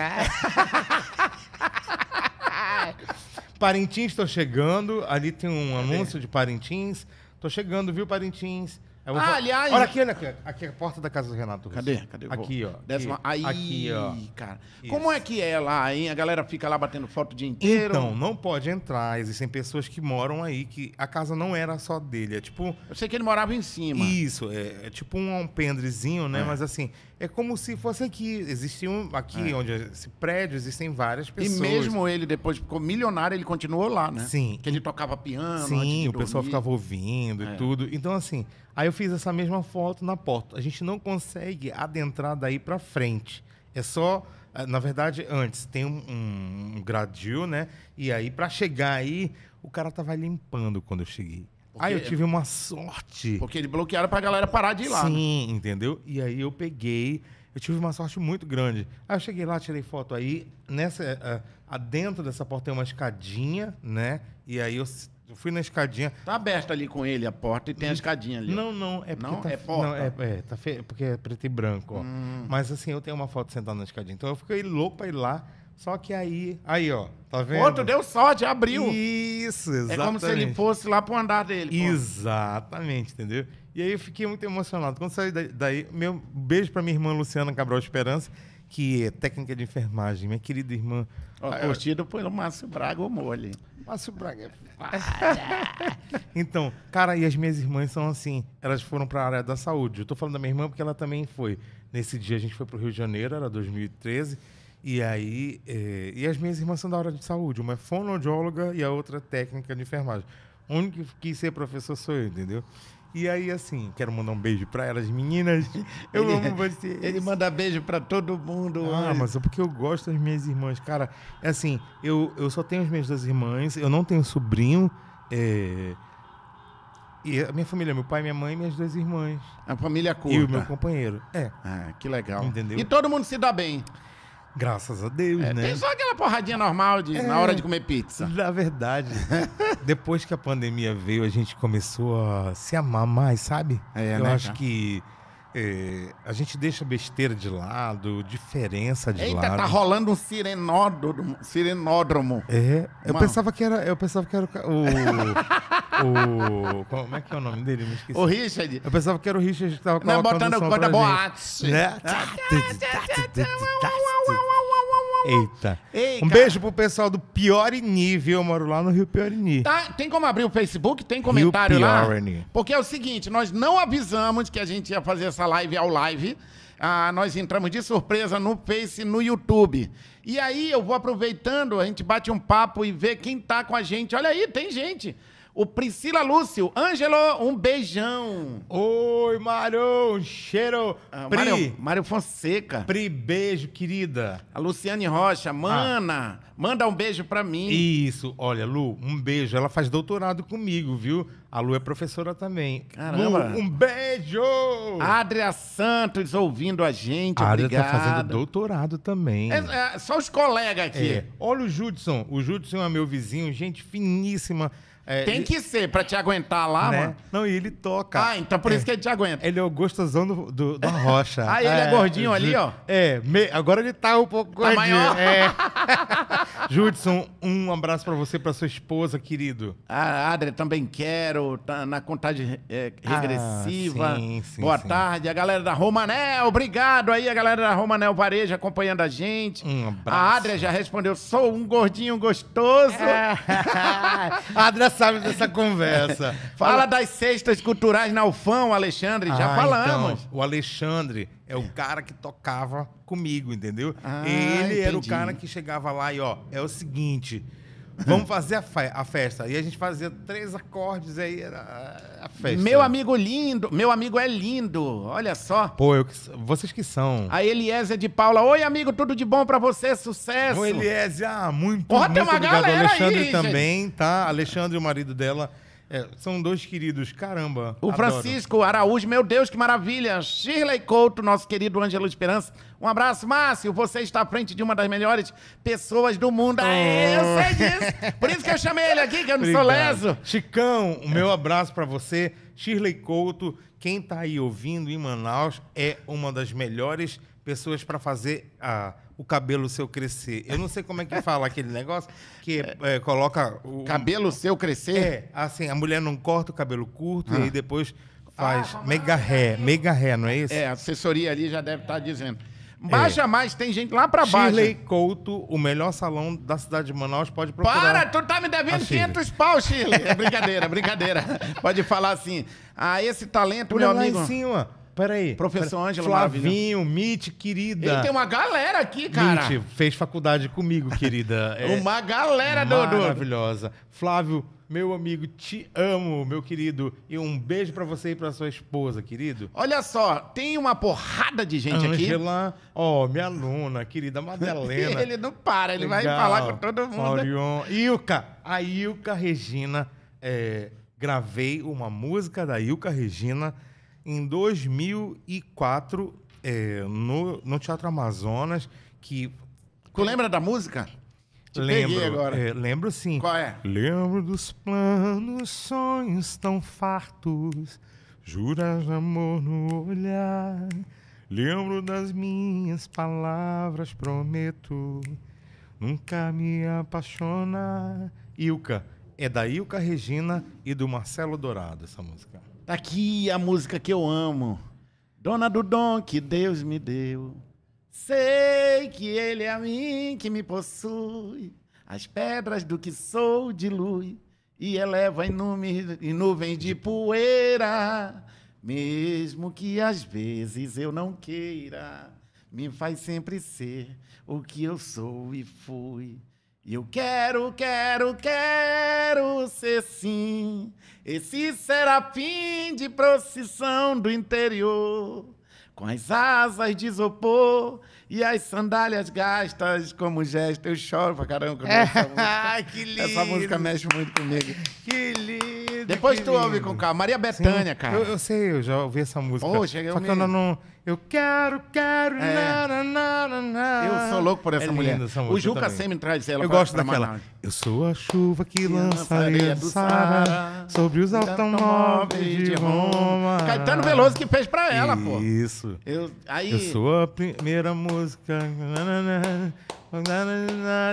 Speaker 2: Parintins, tô chegando. Ali tem um anúncio de Parintins. Tô chegando, viu, Parintins? Eu vou
Speaker 1: Ah, aliás-
Speaker 2: Olha aqui, olha aqui. Aqui é a porta da casa do Renato Russo.
Speaker 1: Cadê? Cadê? Vou-
Speaker 2: Aqui, ó.
Speaker 1: Décima... Aí,
Speaker 2: Aqui, ó.
Speaker 1: cara.
Speaker 2: Isso.
Speaker 1: Como é que é lá, hein? A galera fica lá batendo foto o dia inteiro.
Speaker 2: Então, não pode entrar. Existem pessoas que moram aí que a casa não era só dele. É tipo.
Speaker 1: Eu sei que ele morava em cima.
Speaker 2: Isso, é, é tipo um alpendrezinho, né?
Speaker 1: É.
Speaker 2: Mas assim, é como se fosse aqui. Existe um. Aqui,
Speaker 1: É.
Speaker 2: onde esse prédio, existem várias
Speaker 1: E
Speaker 2: pessoas.
Speaker 1: mesmo ele, depois ficou milionário, ele continuou lá, né?
Speaker 2: Sim.
Speaker 1: Que ele tocava piano. antes
Speaker 2: Sim,
Speaker 1: de
Speaker 2: o pessoal
Speaker 1: dormir.
Speaker 2: ficava ouvindo
Speaker 1: É.
Speaker 2: e tudo. Então, assim, aí eu fiz essa mesma foto na porta. A gente não consegue adentrar daí pra frente. É só, eh, na verdade, antes tem um, um, gradil, né? E aí, pra chegar aí, o cara tava limpando quando eu cheguei. Aí eu
Speaker 1: Porque-
Speaker 2: tive uma sorte.
Speaker 1: Porque eles bloquearam pra galera parar de ir lá. né?
Speaker 2: Sim, entendeu? E aí eu peguei, eu tive uma sorte muito grande. Aí eu cheguei lá, tirei foto aí, nessa, eh, adentro dessa porta tem uma escadinha, né? E aí eu, eu fui na escadinha.
Speaker 1: Tá aberta ali com ele a porta e tem a escadinha ali.
Speaker 2: Não, não, é porque
Speaker 1: Não?
Speaker 2: tá,
Speaker 1: É porta?
Speaker 2: Não, é, é, tá fe... porque é preto e branco, ó.
Speaker 1: Hum.
Speaker 2: Mas assim, eu tenho uma foto sentada na escadinha. Então eu fiquei louco pra ir lá, só que aí, aí, ó, tá vendo?
Speaker 1: Outro deu sorte, abriu.
Speaker 2: Isso,
Speaker 1: É
Speaker 2: exatamente.
Speaker 1: como se ele fosse lá pro andar dele. pô.
Speaker 2: Exatamente, entendeu? E aí eu fiquei muito emocionado. Quando saí da- daí, meu beijo pra minha irmã Luciana Cabral Esperança, que é técnica de enfermagem, minha querida irmã.
Speaker 1: Ó, curtido pelo Márcio Braga, o mole.
Speaker 2: Márcio Braga. é então, cara, e as minhas irmãs são assim, elas foram para a área da saúde. Eu tô falando da minha irmã porque ela também foi. Nesse dia a gente foi pro Rio de Janeiro, era 2013. E aí, eh, e as minhas irmãs são da área de saúde. Uma é fonoaudióloga e a outra é técnica de enfermagem. O único que quis ser professor sou eu, entendeu? E aí, assim, quero mandar um beijo pra elas, meninas. (laughs) Eu
Speaker 1: Ele-
Speaker 2: amo vocês.
Speaker 1: Ele manda beijo pra todo mundo.
Speaker 2: Ah, mas é porque eu gosto das minhas irmãs. Cara, é assim, eu, eu só tenho as minhas duas irmãs, eu não tenho sobrinho. é, E a minha família, meu pai, minha mãe e minhas duas irmãs.
Speaker 1: A família curta.
Speaker 2: E o meu companheiro. É,
Speaker 1: Ah, que legal.
Speaker 2: Entendeu?
Speaker 1: E todo mundo se dá bem.
Speaker 2: Graças a Deus,
Speaker 1: É,
Speaker 2: né?
Speaker 1: Tem só aquela porradinha normal de, na
Speaker 2: É.
Speaker 1: hora de comer pizza.
Speaker 2: Na verdade, depois que a pandemia veio, a gente começou a se amar mais, sabe?
Speaker 1: É,
Speaker 2: Eu
Speaker 1: né,
Speaker 2: acho
Speaker 1: cara?
Speaker 2: que é, a gente deixa besteira de lado, diferença de
Speaker 1: Eita,
Speaker 2: lado.
Speaker 1: tá rolando um sirenódromo. sirenódromo.
Speaker 2: É, eu
Speaker 1: Mano.
Speaker 2: pensava que era, eu pensava que era o, o, o como é que é o nome dele? Me esqueci.
Speaker 1: Ô, Richard,
Speaker 2: Eu pensava que era o Richard que tava
Speaker 1: não,
Speaker 2: colocando
Speaker 1: botando
Speaker 2: o som
Speaker 1: boate.
Speaker 2: né? Eita.
Speaker 1: Ei,
Speaker 2: um
Speaker 1: cara.
Speaker 2: beijo pro pessoal do Piorini, viu? Eu moro lá no Rio Piorini.
Speaker 1: Tá, tem como abrir o Facebook? Tem comentário lá?
Speaker 2: Piorni.
Speaker 1: Porque é o seguinte, nós não avisamos que a gente ia fazer essa live ao live. Ah, nós entramos de surpresa no Face e no YouTube. E aí eu vou aproveitando, a gente bate um papo e vê quem tá com a gente. Olha aí, tem gente. O Priscila Lúcio, Ângelo, um beijão.
Speaker 2: Oi, Mário, cheiro.
Speaker 1: Ah,
Speaker 2: Pri,
Speaker 1: Mário, Mário Fonseca.
Speaker 2: Pri, beijo, querida.
Speaker 1: A Luciane Rocha, mana, manda um beijo pra mim.
Speaker 2: Isso, olha, Lu, um beijo. Ela faz doutorado comigo, viu? A Lu é professora também.
Speaker 1: Caramba.
Speaker 2: Lu, um beijo!
Speaker 1: Adria Santos ouvindo a gente,
Speaker 2: A Adria
Speaker 1: obrigado.
Speaker 2: tá fazendo doutorado também.
Speaker 1: É, é, só os colegas aqui.
Speaker 2: É. Olha o Judson. O Judson é meu vizinho, gente finíssima. É,
Speaker 1: Tem
Speaker 2: ele-
Speaker 1: que ser pra te aguentar lá,
Speaker 2: né?
Speaker 1: mano.
Speaker 2: Não, e ele toca.
Speaker 1: Ah, então por
Speaker 2: É.
Speaker 1: isso que ele te aguenta.
Speaker 2: Ele é o gostosão do, do- da rocha. (laughs)
Speaker 1: Ah, ele é gordinho ali, ó.
Speaker 2: É, me- agora ele tá um pouco
Speaker 1: Tá
Speaker 2: gordinho.
Speaker 1: maior.
Speaker 2: É. (laughs) Judson, um abraço pra você e pra sua esposa, querido.
Speaker 1: A Adria também quero, tá na contagem é, regressiva.
Speaker 2: Ah, sim, sim,
Speaker 1: Boa
Speaker 2: sim.
Speaker 1: tarde, a galera da Romanel, obrigado aí, a galera da Romanel Varejo acompanhando a gente.
Speaker 2: Um abraço.
Speaker 1: A Adria já respondeu, sou um gordinho gostoso. (laughs)
Speaker 2: a Adria sabe dessa conversa. (laughs)
Speaker 1: Fala das cestas culturais na Ufão, Alexandre, já
Speaker 2: Ah,
Speaker 1: falamos.
Speaker 2: então, o Alexandre é o cara que tocava comigo, entendeu?
Speaker 1: Ah,
Speaker 2: Ele era o
Speaker 1: entendi.
Speaker 2: cara que chegava lá e, ó, é o seguinte, vamos fazer a, fe- a festa. E a gente fazia três acordes, aí era a festa.
Speaker 1: Meu amigo lindo, meu amigo é lindo, olha só.
Speaker 2: Pô, eu vocês que são.
Speaker 1: A Eliezer de Paula. Oi, amigo, tudo de bom pra você? Sucesso.
Speaker 2: O Eliese, ah, muito,
Speaker 1: Porra,
Speaker 2: muito
Speaker 1: tem uma
Speaker 2: obrigado.
Speaker 1: galera aí,
Speaker 2: Alexandre
Speaker 1: gente.
Speaker 2: também, tá? Alexandre, o marido dela, é, são dois queridos, caramba.
Speaker 1: O
Speaker 2: adoro.
Speaker 1: Francisco Araújo, meu Deus, que maravilha. Shirley Couto, nosso querido Ângelo Esperança. Um abraço, Márcio. Você está à frente de uma das melhores pessoas do mundo. Aê, eu sei disso. Por isso que eu chamei ele aqui, que eu não sou
Speaker 2: Obrigado.
Speaker 1: leso.
Speaker 2: Chicão, o meu abraço pra você. Shirley Couto, quem tá aí ouvindo em Manaus é uma das melhores pessoas pra fazer ah, o cabelo seu crescer. Eu não sei como é que (laughs) fala aquele negócio que é, coloca o
Speaker 1: Cabelo seu crescer.
Speaker 2: É, assim, a mulher não corta o cabelo curto
Speaker 1: Ah.
Speaker 2: e depois faz mega ré, mega ré, não é isso?
Speaker 1: É, a assessoria ali já deve estar dizendo. Baixa mais, tem gente lá pra baixo.
Speaker 2: Shirley Couto, o melhor salão da cidade de Manaus, pode procurar.
Speaker 1: Para, tu tá me devendo
Speaker 2: A Shirley.
Speaker 1: 500 pau, Shirley. É brincadeira, brincadeira. (laughs) Pode falar assim. Ah, esse talento,
Speaker 2: Olha
Speaker 1: meu
Speaker 2: lá
Speaker 1: amigo.
Speaker 2: em cima. Peraí.
Speaker 1: Professor Ângelo,
Speaker 2: Flavinho, Mitch, querida.
Speaker 1: Ele tem uma galera aqui, cara.
Speaker 2: Mitch, fez faculdade comigo, querida. (laughs) É
Speaker 1: Uma galera do, do,
Speaker 2: maravilhosa. Flávio, meu amigo, te amo, meu querido. E um beijo pra você e pra sua esposa, querido.
Speaker 1: Olha só, tem uma porrada de gente
Speaker 2: Angela, ó, minha aluna, querida Madalena.
Speaker 1: aqui. (laughs) Ele não para, ele vai
Speaker 2: Legal.
Speaker 1: falar com todo mundo.
Speaker 2: Maurion. Ilka, a Ilka Regina. é, gravei uma música da Ilka Regina em 2004 é, no, no Teatro Amazonas, que
Speaker 1: Tu lembra da música? Te
Speaker 2: lembro,
Speaker 1: agora.
Speaker 2: é, lembro sim.
Speaker 1: Qual é?
Speaker 2: Lembro dos planos, sonhos tão fartos, juras de amor no olhar. Lembro das minhas palavras, prometo nunca me apaixonar. Ilka, é da Ilka Regina e do Marcelo Dourado essa música.
Speaker 1: Tá aqui a música que eu amo. Dona do dom que Deus me deu. Sei que ele é a mim que me possui. As pedras do que sou dilui e eleva em, nume- em nuvens de poeira. Mesmo que às vezes eu não queira, me faz sempre ser o que eu sou e fui. E eu quero, quero, quero ser sim Esse serafim de procissão do interior, com as asas de isopor e as sandálias gastas como gesto. Eu choro pra caramba com essa (laughs) música.
Speaker 2: Ai, que lindo.
Speaker 1: Essa música mexe muito comigo.
Speaker 2: Que lindo.
Speaker 1: Depois
Speaker 2: que
Speaker 1: tu ouve
Speaker 2: lindo.
Speaker 1: com calma. Maria Bethânia, cara.
Speaker 2: Eu, eu sei, eu já ouvi essa música.
Speaker 1: Poxa, eu
Speaker 2: Só que eu não. Eu quero, quero.
Speaker 1: É.
Speaker 2: na, na, na.
Speaker 1: Eu sou louco por essa
Speaker 2: É
Speaker 1: mulher.
Speaker 2: essa
Speaker 1: o Juca
Speaker 2: também.
Speaker 1: sempre traz ela
Speaker 2: Eu
Speaker 1: pra-
Speaker 2: gosto
Speaker 1: pra
Speaker 2: daquela.
Speaker 1: Manaus.
Speaker 2: Eu sou a chuva que
Speaker 1: lança
Speaker 2: lança
Speaker 1: areia do
Speaker 2: Sara sobre os automóveis de Roma.
Speaker 1: Caetano Veloso que fez pra ela, pô.
Speaker 2: Isso.
Speaker 1: Eu, aí,
Speaker 2: Eu sou a primeira música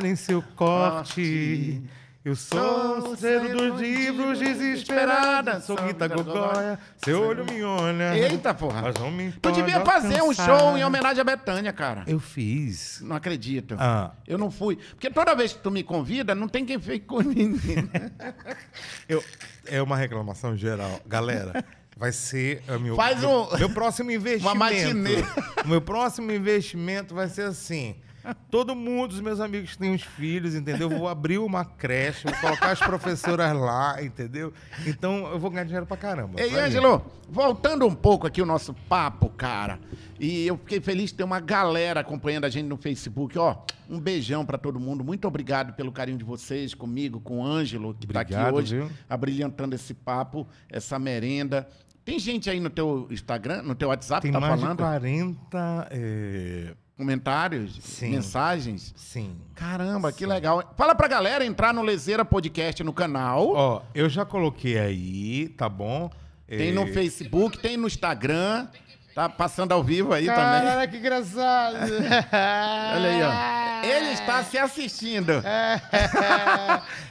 Speaker 2: em seu corte. Eu sou o cedo dos livros desesperada. Sou Guita Gogóia. Seu olho me olha.
Speaker 1: Eita, porra.
Speaker 2: Mas não me
Speaker 1: Tu devia fazer um show em homenagem a Betânia, cara.
Speaker 2: Eu fiz.
Speaker 1: Não acredito.
Speaker 2: Ah.
Speaker 1: Eu não fui. Porque toda vez que tu me convida, não tem quem fique comigo. (laughs)
Speaker 2: Eu, é uma reclamação geral. Galera, vai ser o meu,
Speaker 1: Faz
Speaker 2: meu,
Speaker 1: um-
Speaker 2: meu próximo investimento. (laughs)
Speaker 1: Uma matinê.
Speaker 2: O meu próximo investimento vai ser assim. Todo mundo, os meus amigos que têm os filhos, entendeu? Eu vou abrir uma creche, vou colocar as professoras lá, entendeu? Então eu vou ganhar dinheiro pra caramba.
Speaker 1: Ei. Ângelo, voltando um pouco aqui o nosso papo, cara. E eu fiquei feliz de ter uma galera acompanhando a gente no Facebook. Ó, um beijão pra todo mundo. Muito obrigado pelo carinho de vocês comigo, com o Ângelo, que tá aqui
Speaker 2: Obrigado,
Speaker 1: hoje,
Speaker 2: viu?
Speaker 1: abrilhantando esse papo, essa merenda. Tem gente aí no teu Instagram, no teu WhatsApp,
Speaker 2: Tem
Speaker 1: tá
Speaker 2: mais
Speaker 1: falando?
Speaker 2: de 40. é,
Speaker 1: Comentários,
Speaker 2: Sim.
Speaker 1: mensagens.
Speaker 2: Sim.
Speaker 1: Caramba, que legal. Fala pra galera entrar no Lezeira Podcast no canal.
Speaker 2: Ó, eu já coloquei aí, tá bom?
Speaker 1: Tem
Speaker 2: É,
Speaker 1: no Facebook, tem no Instagram. Tá passando ao vivo aí também.
Speaker 2: Caralho, (laughs) que engraçado. (laughs)
Speaker 1: Olha aí, ó. Ele está se assistindo. (laughs)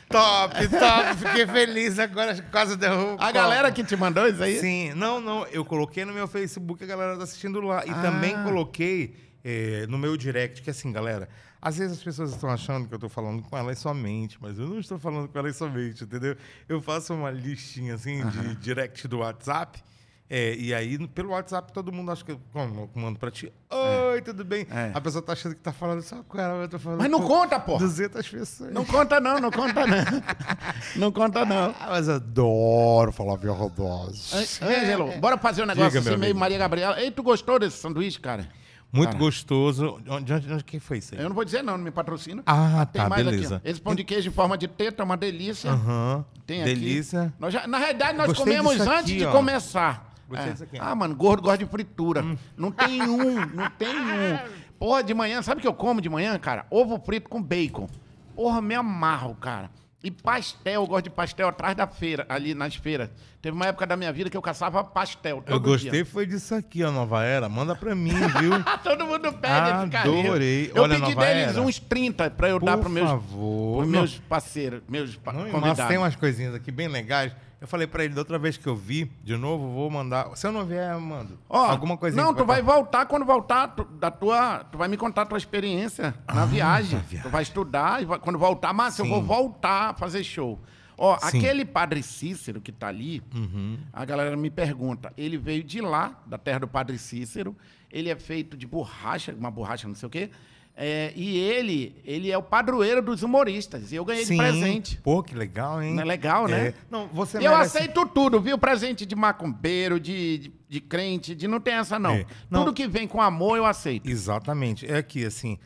Speaker 2: top, top. Fiquei feliz agora, quase derrubo.
Speaker 1: A galera que te mandou isso aí?
Speaker 2: Sim, não, não. Eu coloquei no meu Facebook, a galera tá assistindo lá. E
Speaker 1: Ah.
Speaker 2: também coloquei eh, no meu direct, que assim, galera, às vezes as pessoas estão achando que eu tô falando com elas somente, mas eu não estou falando com elas somente, entendeu? Eu faço uma listinha assim de direct do WhatsApp. eh, e aí, pelo WhatsApp, todo mundo acha que eu mando pra ti. Oi, tudo bem?
Speaker 1: É.
Speaker 2: A pessoa tá achando que tá falando só com ela, mas eu tô falando
Speaker 1: Mas não conta, porra.
Speaker 2: 200 pessoas.
Speaker 1: Não conta não, não conta não. (laughs) Não conta não.
Speaker 2: Ah, mas adoro falar verdade.
Speaker 1: Ân- Ângelo, bora fazer um negócio
Speaker 2: Diga,
Speaker 1: assim meio. Maria Gabriela. Ei, tu gostou desse sanduíche, cara?
Speaker 2: Muito
Speaker 1: Cara.
Speaker 2: gostoso. Onde, onde, onde que foi isso aí?
Speaker 1: Eu não vou dizer não, não me patrocina.
Speaker 2: Ah,
Speaker 1: Tem
Speaker 2: tá,
Speaker 1: mais
Speaker 2: beleza.
Speaker 1: aqui. Esse pão de queijo em forma de teta é uma delícia.
Speaker 2: Aham.
Speaker 1: Tem aqui.
Speaker 2: Delícia.
Speaker 1: Nós já- na realidade, nós
Speaker 2: Gostei
Speaker 1: comemos antes
Speaker 2: aqui,
Speaker 1: de
Speaker 2: ó.
Speaker 1: começar.
Speaker 2: Gostei
Speaker 1: É.
Speaker 2: disso aqui.
Speaker 1: Ah, mano, gordo gosta de fritura. Não tem um, não tem um. Porra, de manhã, sabe o que eu como de manhã, cara? Ovo frito com bacon. Porra, me amarro, cara. E pastel, eu gosto de pastel atrás da feira, ali nas feiras. Teve uma época da minha vida que eu caçava pastel.
Speaker 2: Eu gostei
Speaker 1: dia.
Speaker 2: foi disso aqui, ó, Nova Era. Manda pra mim, viu? (laughs)
Speaker 1: Todo mundo pede.
Speaker 2: Adorei.
Speaker 1: Eu
Speaker 2: Olha,
Speaker 1: pedi
Speaker 2: Nova
Speaker 1: deles
Speaker 2: Era.
Speaker 1: uns 30 pra eu dar
Speaker 2: Por
Speaker 1: pros meus,
Speaker 2: favor.
Speaker 1: pros meus parceiros, meus
Speaker 2: Não, mas
Speaker 1: convidados.
Speaker 2: tem umas coisinhas aqui bem legais. Eu falei pra ele da outra vez que eu vi, de novo, vou mandar. Se eu não vier, eu mando.
Speaker 1: Ó,
Speaker 2: Alguma coisinha.
Speaker 1: Não, tu vai voltar quando voltar tu- da tua. Tu vai me contar a tua experiência na viagem.
Speaker 2: na viagem.
Speaker 1: Tu vai estudar e vai- quando voltar, Márcio, eu vou voltar a fazer show. Ó,
Speaker 2: Sim.
Speaker 1: aquele padre Cícero que tá ali,
Speaker 2: Uhum.
Speaker 1: a galera me pergunta, ele veio de lá, da terra do padre Cícero, ele é feito de borracha, uma borracha, não sei o quê. É, e ele, ele é o padroeiro dos humoristas. E eu ganhei
Speaker 2: Sim.
Speaker 1: de presente.
Speaker 2: Pô, que legal, hein?
Speaker 1: Não é legal, né?
Speaker 2: É. Não, você
Speaker 1: Eu
Speaker 2: merece-
Speaker 1: aceito tudo, viu? Presente de macumbeiro, de, de, de crente, de não tem essa, não.
Speaker 2: É. Não.
Speaker 1: Tudo que vem com amor, eu aceito.
Speaker 2: Exatamente. É aqui, assim.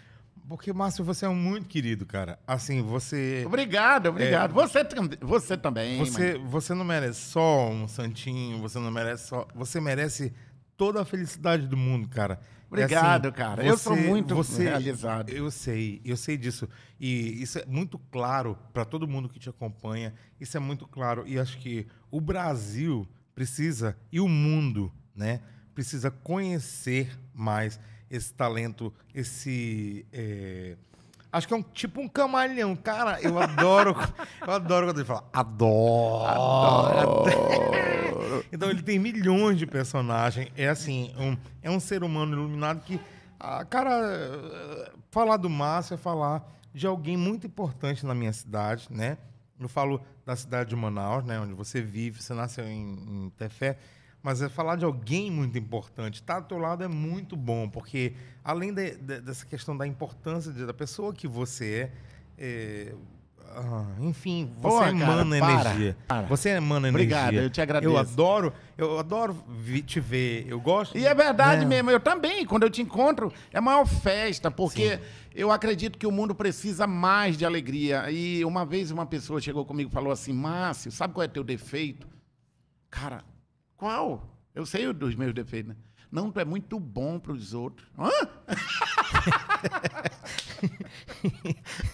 Speaker 2: Porque, Márcio, você é muito querido, cara. Assim, você.
Speaker 1: Obrigado, obrigado. Você, tam- você também.
Speaker 2: É. Você, você não merece só um santinho, você não merece só. Você merece toda a felicidade do mundo, cara. É
Speaker 1: Obrigado, cara. Eu sou muito realizado.
Speaker 2: Eu sei, eu sei disso. E isso é muito claro para todo mundo que te acompanha. Isso é muito claro. E acho que o Brasil precisa, e o mundo, né? Precisa conhecer mais esse talento, esse. é, Acho que é um tipo um camaleão. Cara, eu adoro. eu adoro quando ele fala. Adoro. (laughs) então ele tem milhões de personagens. É assim, um- é um ser humano iluminado que. ah, cara, falar do Márcio é falar de alguém muito importante na minha cidade, né? Eu falo da cidade de Manaus, né? Onde você vive, você nasceu em, em Tefé. Mas é falar de alguém muito importante. Estar do teu lado é muito bom, porque além de- de- dessa questão da importância de- da pessoa que você é, é, ah, enfim, você
Speaker 1: Porra, cara,
Speaker 2: emana
Speaker 1: para,
Speaker 2: energia.
Speaker 1: para.
Speaker 2: Você emana
Speaker 1: Obrigado,
Speaker 2: energia.
Speaker 1: eu te agradeço.
Speaker 2: Eu adoro, eu adoro te ver. Eu gosto.
Speaker 1: E é verdade
Speaker 2: né?
Speaker 1: mesmo, eu também, quando eu te encontro, é a maior festa, porque eu acredito que o mundo precisa mais de alegria. E uma vez uma pessoa chegou comigo e falou assim: Márcio, sabe qual é teu defeito? Cara, qual? Eu sei o dos meus defeitos, né? Não, tu é muito bom pros outros. Hã? (laughs)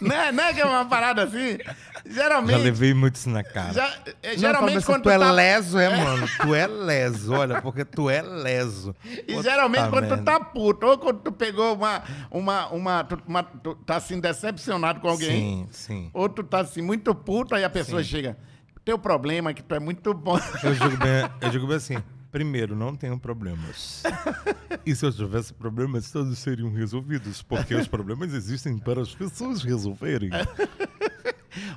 Speaker 1: né, né que é uma parada assim? Geralmente.
Speaker 2: Já levei muito isso na cara.
Speaker 1: já- é,
Speaker 2: Não,
Speaker 1: geralmente
Speaker 2: assim,
Speaker 1: quando
Speaker 2: tu é
Speaker 1: tá-
Speaker 2: leso, é, mano. Tu é leso, olha, porque tu é leso.
Speaker 1: E
Speaker 2: Puta
Speaker 1: geralmente quando tu
Speaker 2: merda.
Speaker 1: tá puto, ou quando tu pegou uma. uma, uma, tu, uma- tu tá assim decepcionado com alguém,
Speaker 2: Sim, sim.
Speaker 1: ou tu tá assim muito puto, aí a pessoa chega. Teu problema é que tu é muito bom.
Speaker 2: Eu digo bem, eu digo bem assim. Primeiro, não tenho problemas. E se eu tivesse problemas, todos seriam resolvidos, porque os problemas existem para as pessoas resolverem.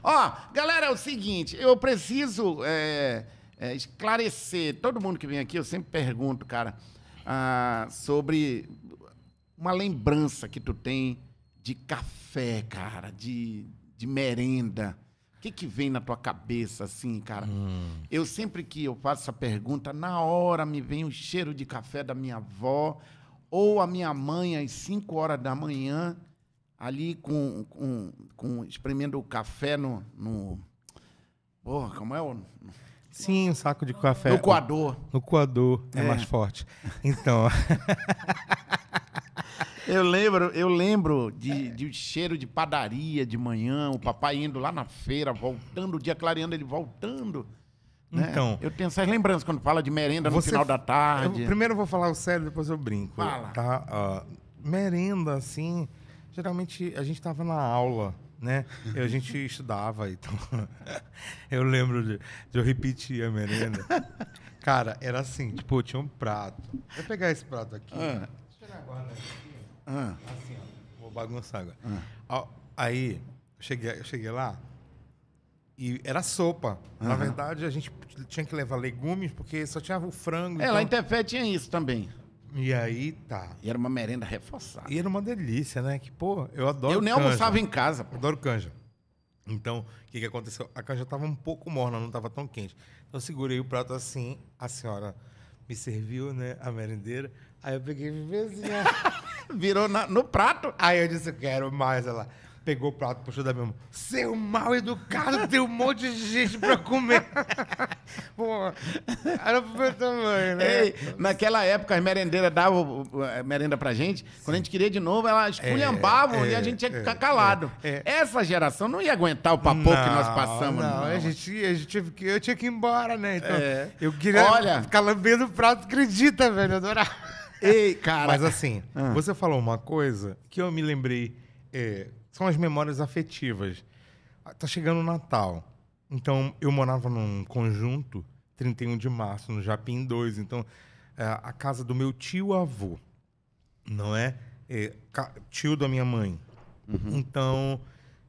Speaker 1: Ó, galera, é o seguinte, eu preciso é, é, esclarecer. Todo mundo que vem aqui, eu sempre pergunto, cara, ah, sobre uma lembrança que tu tem de café, cara, de, de merenda. O que, que vem na tua cabeça, assim, cara? Eu sempre que eu faço essa pergunta, na hora me vem o cheiro de café da minha avó, ou a minha mãe às 5 horas da manhã, ali com, com, com espremendo o café no, no. Porra, como é o.
Speaker 2: Sim, um saco de café.
Speaker 1: No coador.
Speaker 2: No coador é,
Speaker 1: É.
Speaker 2: mais forte. Então, (laughs)
Speaker 1: Eu lembro, eu lembro de, de cheiro de padaria de manhã, o papai indo lá na feira, voltando, o dia clareando, ele voltando. né?
Speaker 2: Então.
Speaker 1: Eu tenho essas lembranças quando fala de merenda no
Speaker 2: Você-
Speaker 1: final da tarde.
Speaker 2: eu- primeiro eu vou falar o sério, depois eu brinco.
Speaker 1: Fala.
Speaker 2: Tá? Ah, merenda, assim, geralmente a gente tava na aula, né? E a gente (laughs) estudava, então (laughs) eu lembro de, de eu repetir a merenda. Cara, era assim, tipo, tinha um prato. Vou pegar esse prato aqui.
Speaker 1: Ah.
Speaker 2: Deixa eu pegar agora aqui.
Speaker 1: Ah,
Speaker 2: Assim, ó. Vou bagunçar agora. Ó, Aí, eu cheguei, eu cheguei lá e era sopa. Na verdade, a gente tinha que levar legumes porque só tinha o frango.
Speaker 1: É, lá em
Speaker 2: então-
Speaker 1: Tefé tinha isso também.
Speaker 2: E aí, tá.
Speaker 1: E era uma merenda reforçada.
Speaker 2: E era uma delícia, né? Que, pô, eu adoro
Speaker 1: eu nem
Speaker 2: canja.
Speaker 1: almoçava em casa. pô.
Speaker 2: Adoro canja. Então, o que, que aconteceu? A canja tava um pouco morna, não tava tão quente. Então, eu segurei o prato assim, a senhora me serviu, né, a merendeira. Aí eu peguei e fiz assim. (laughs)
Speaker 1: Virou na- no prato.
Speaker 2: Aí eu disse, eu quero mais. Ela pegou o prato, puxou da minha mão. Seu mal educado, tem um monte de gente pra comer. (laughs) Pô, era pro meu tamanho, né?
Speaker 1: Ei, naquela época as merendeiras davam uh, merenda pra gente. Quando a gente queria de novo, elas esculhambavam
Speaker 2: É,
Speaker 1: e a
Speaker 2: é,
Speaker 1: gente tinha que
Speaker 2: é,
Speaker 1: ficar calado.
Speaker 2: é,
Speaker 1: Essa geração não ia aguentar o papo que nós passamos.
Speaker 2: Não,
Speaker 1: Não,
Speaker 2: A gente, a gente eu tinha que ir embora, né? Então,
Speaker 1: É.
Speaker 2: eu queria
Speaker 1: Olha-
Speaker 2: ficar lambendo o prato, acredita, velho? Eu adorava.
Speaker 1: Ei, cara. (laughs)
Speaker 2: Mas assim,
Speaker 1: Ah.
Speaker 2: você falou uma coisa que eu me lembrei, é, são as memórias afetivas. Ah, Tá chegando o Natal. Então, eu morava num conjunto, 31 de março, no Japim 2. Então, é, a casa do meu tio-avô, não é? É, Tio da minha mãe. Então,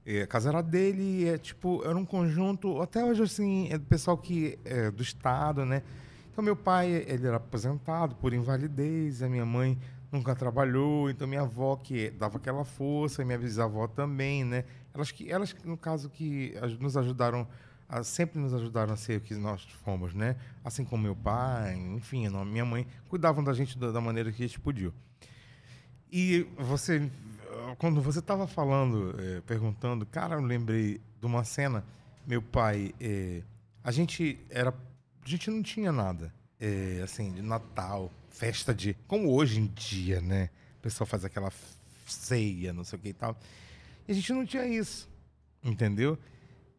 Speaker 2: é, a casa era dele, é tipo, era um conjunto, até hoje, assim, é do pessoal que é do estado, né? Então, meu pai, ele era aposentado por invalidez, a minha mãe nunca trabalhou, então minha avó que dava aquela força, minha bisavó também, né? Elas que, elas no caso que nos ajudaram, a- sempre nos ajudaram a ser o que nós fomos, né? Assim como meu pai, enfim, minha mãe cuidavam da gente da, maneira que eles podiam. E você, quando você estava falando, eh, perguntando, cara, eu lembrei de uma cena. Meu pai, eh, a gente era, a gente não tinha nada, eh, assim, de Natal, festa de, como hoje em dia, né? O pessoal faz aquela ceia, não sei o que e tal. E a gente não tinha isso, entendeu?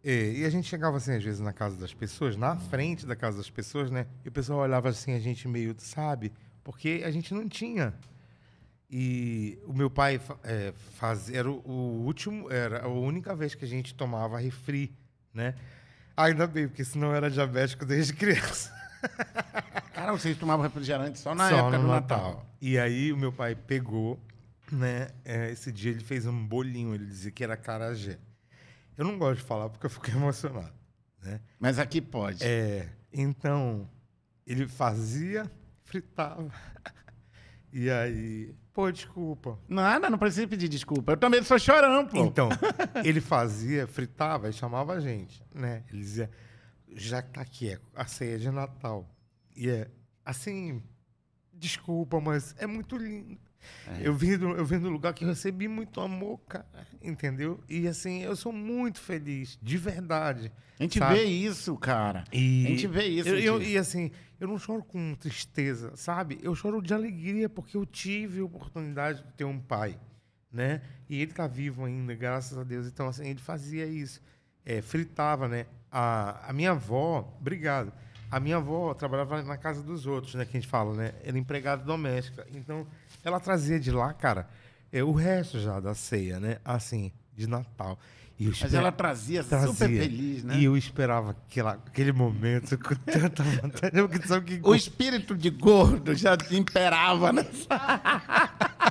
Speaker 2: Eh, E a gente chegava assim, às vezes, na casa das pessoas, na frente da casa das pessoas, né? E o pessoal olhava assim, a gente meio, sabe? Porque a gente não tinha. E o meu pai é, era o último, era a única vez que a gente tomava refri, né? Ainda bem, porque senão eu era diabético desde criança. (laughs)
Speaker 1: Cara, vocês tomavam refrigerante só na
Speaker 2: Só
Speaker 1: época
Speaker 2: no
Speaker 1: do
Speaker 2: Natal.
Speaker 1: Natal.
Speaker 2: E aí o meu pai pegou, né? é, esse dia ele fez um bolinho, ele dizia que era carajé. Eu não gosto de falar porque eu fico (laughs) emocionado, né?
Speaker 1: Mas aqui pode.
Speaker 2: É, então, ele fazia, fritava. (laughs) E aí Pô, desculpa.
Speaker 1: Nada, não precisa pedir desculpa. Eu também sou chorão, pô.
Speaker 2: Então, (laughs) ele fazia, fritava e chamava a gente, né? Ele dizia, já que tá aqui, é a ceia de Natal. E é, assim, desculpa, mas é muito lindo. Eu, vim do, eu vim do lugar que eu recebi muito amor, cara, entendeu? E assim, eu sou muito feliz, de verdade.
Speaker 1: a gente
Speaker 2: sabe?
Speaker 1: vê isso, cara.
Speaker 2: E
Speaker 1: A gente vê isso,
Speaker 2: Eu, eu- e assim, eu não choro com tristeza, sabe? Eu choro de alegria porque eu tive a oportunidade de ter um pai, né? E ele tá vivo ainda, graças a Deus. Então, assim, ele fazia isso. É, fritava, né? A, a minha avó, obrigado. A minha avó trabalhava na casa dos outros, né? Que a gente fala, né? Era empregada doméstica. Então, ela trazia de lá, cara, é, o resto já da ceia, né? Assim, de Natal. E eu
Speaker 1: Mas
Speaker 2: esper-
Speaker 1: ela trazia, super
Speaker 2: trazia.
Speaker 1: feliz, né?
Speaker 2: E eu esperava aquela, aquele momento com tanta vontade. Que
Speaker 1: O espírito de gordo já imperava nessa. (laughs)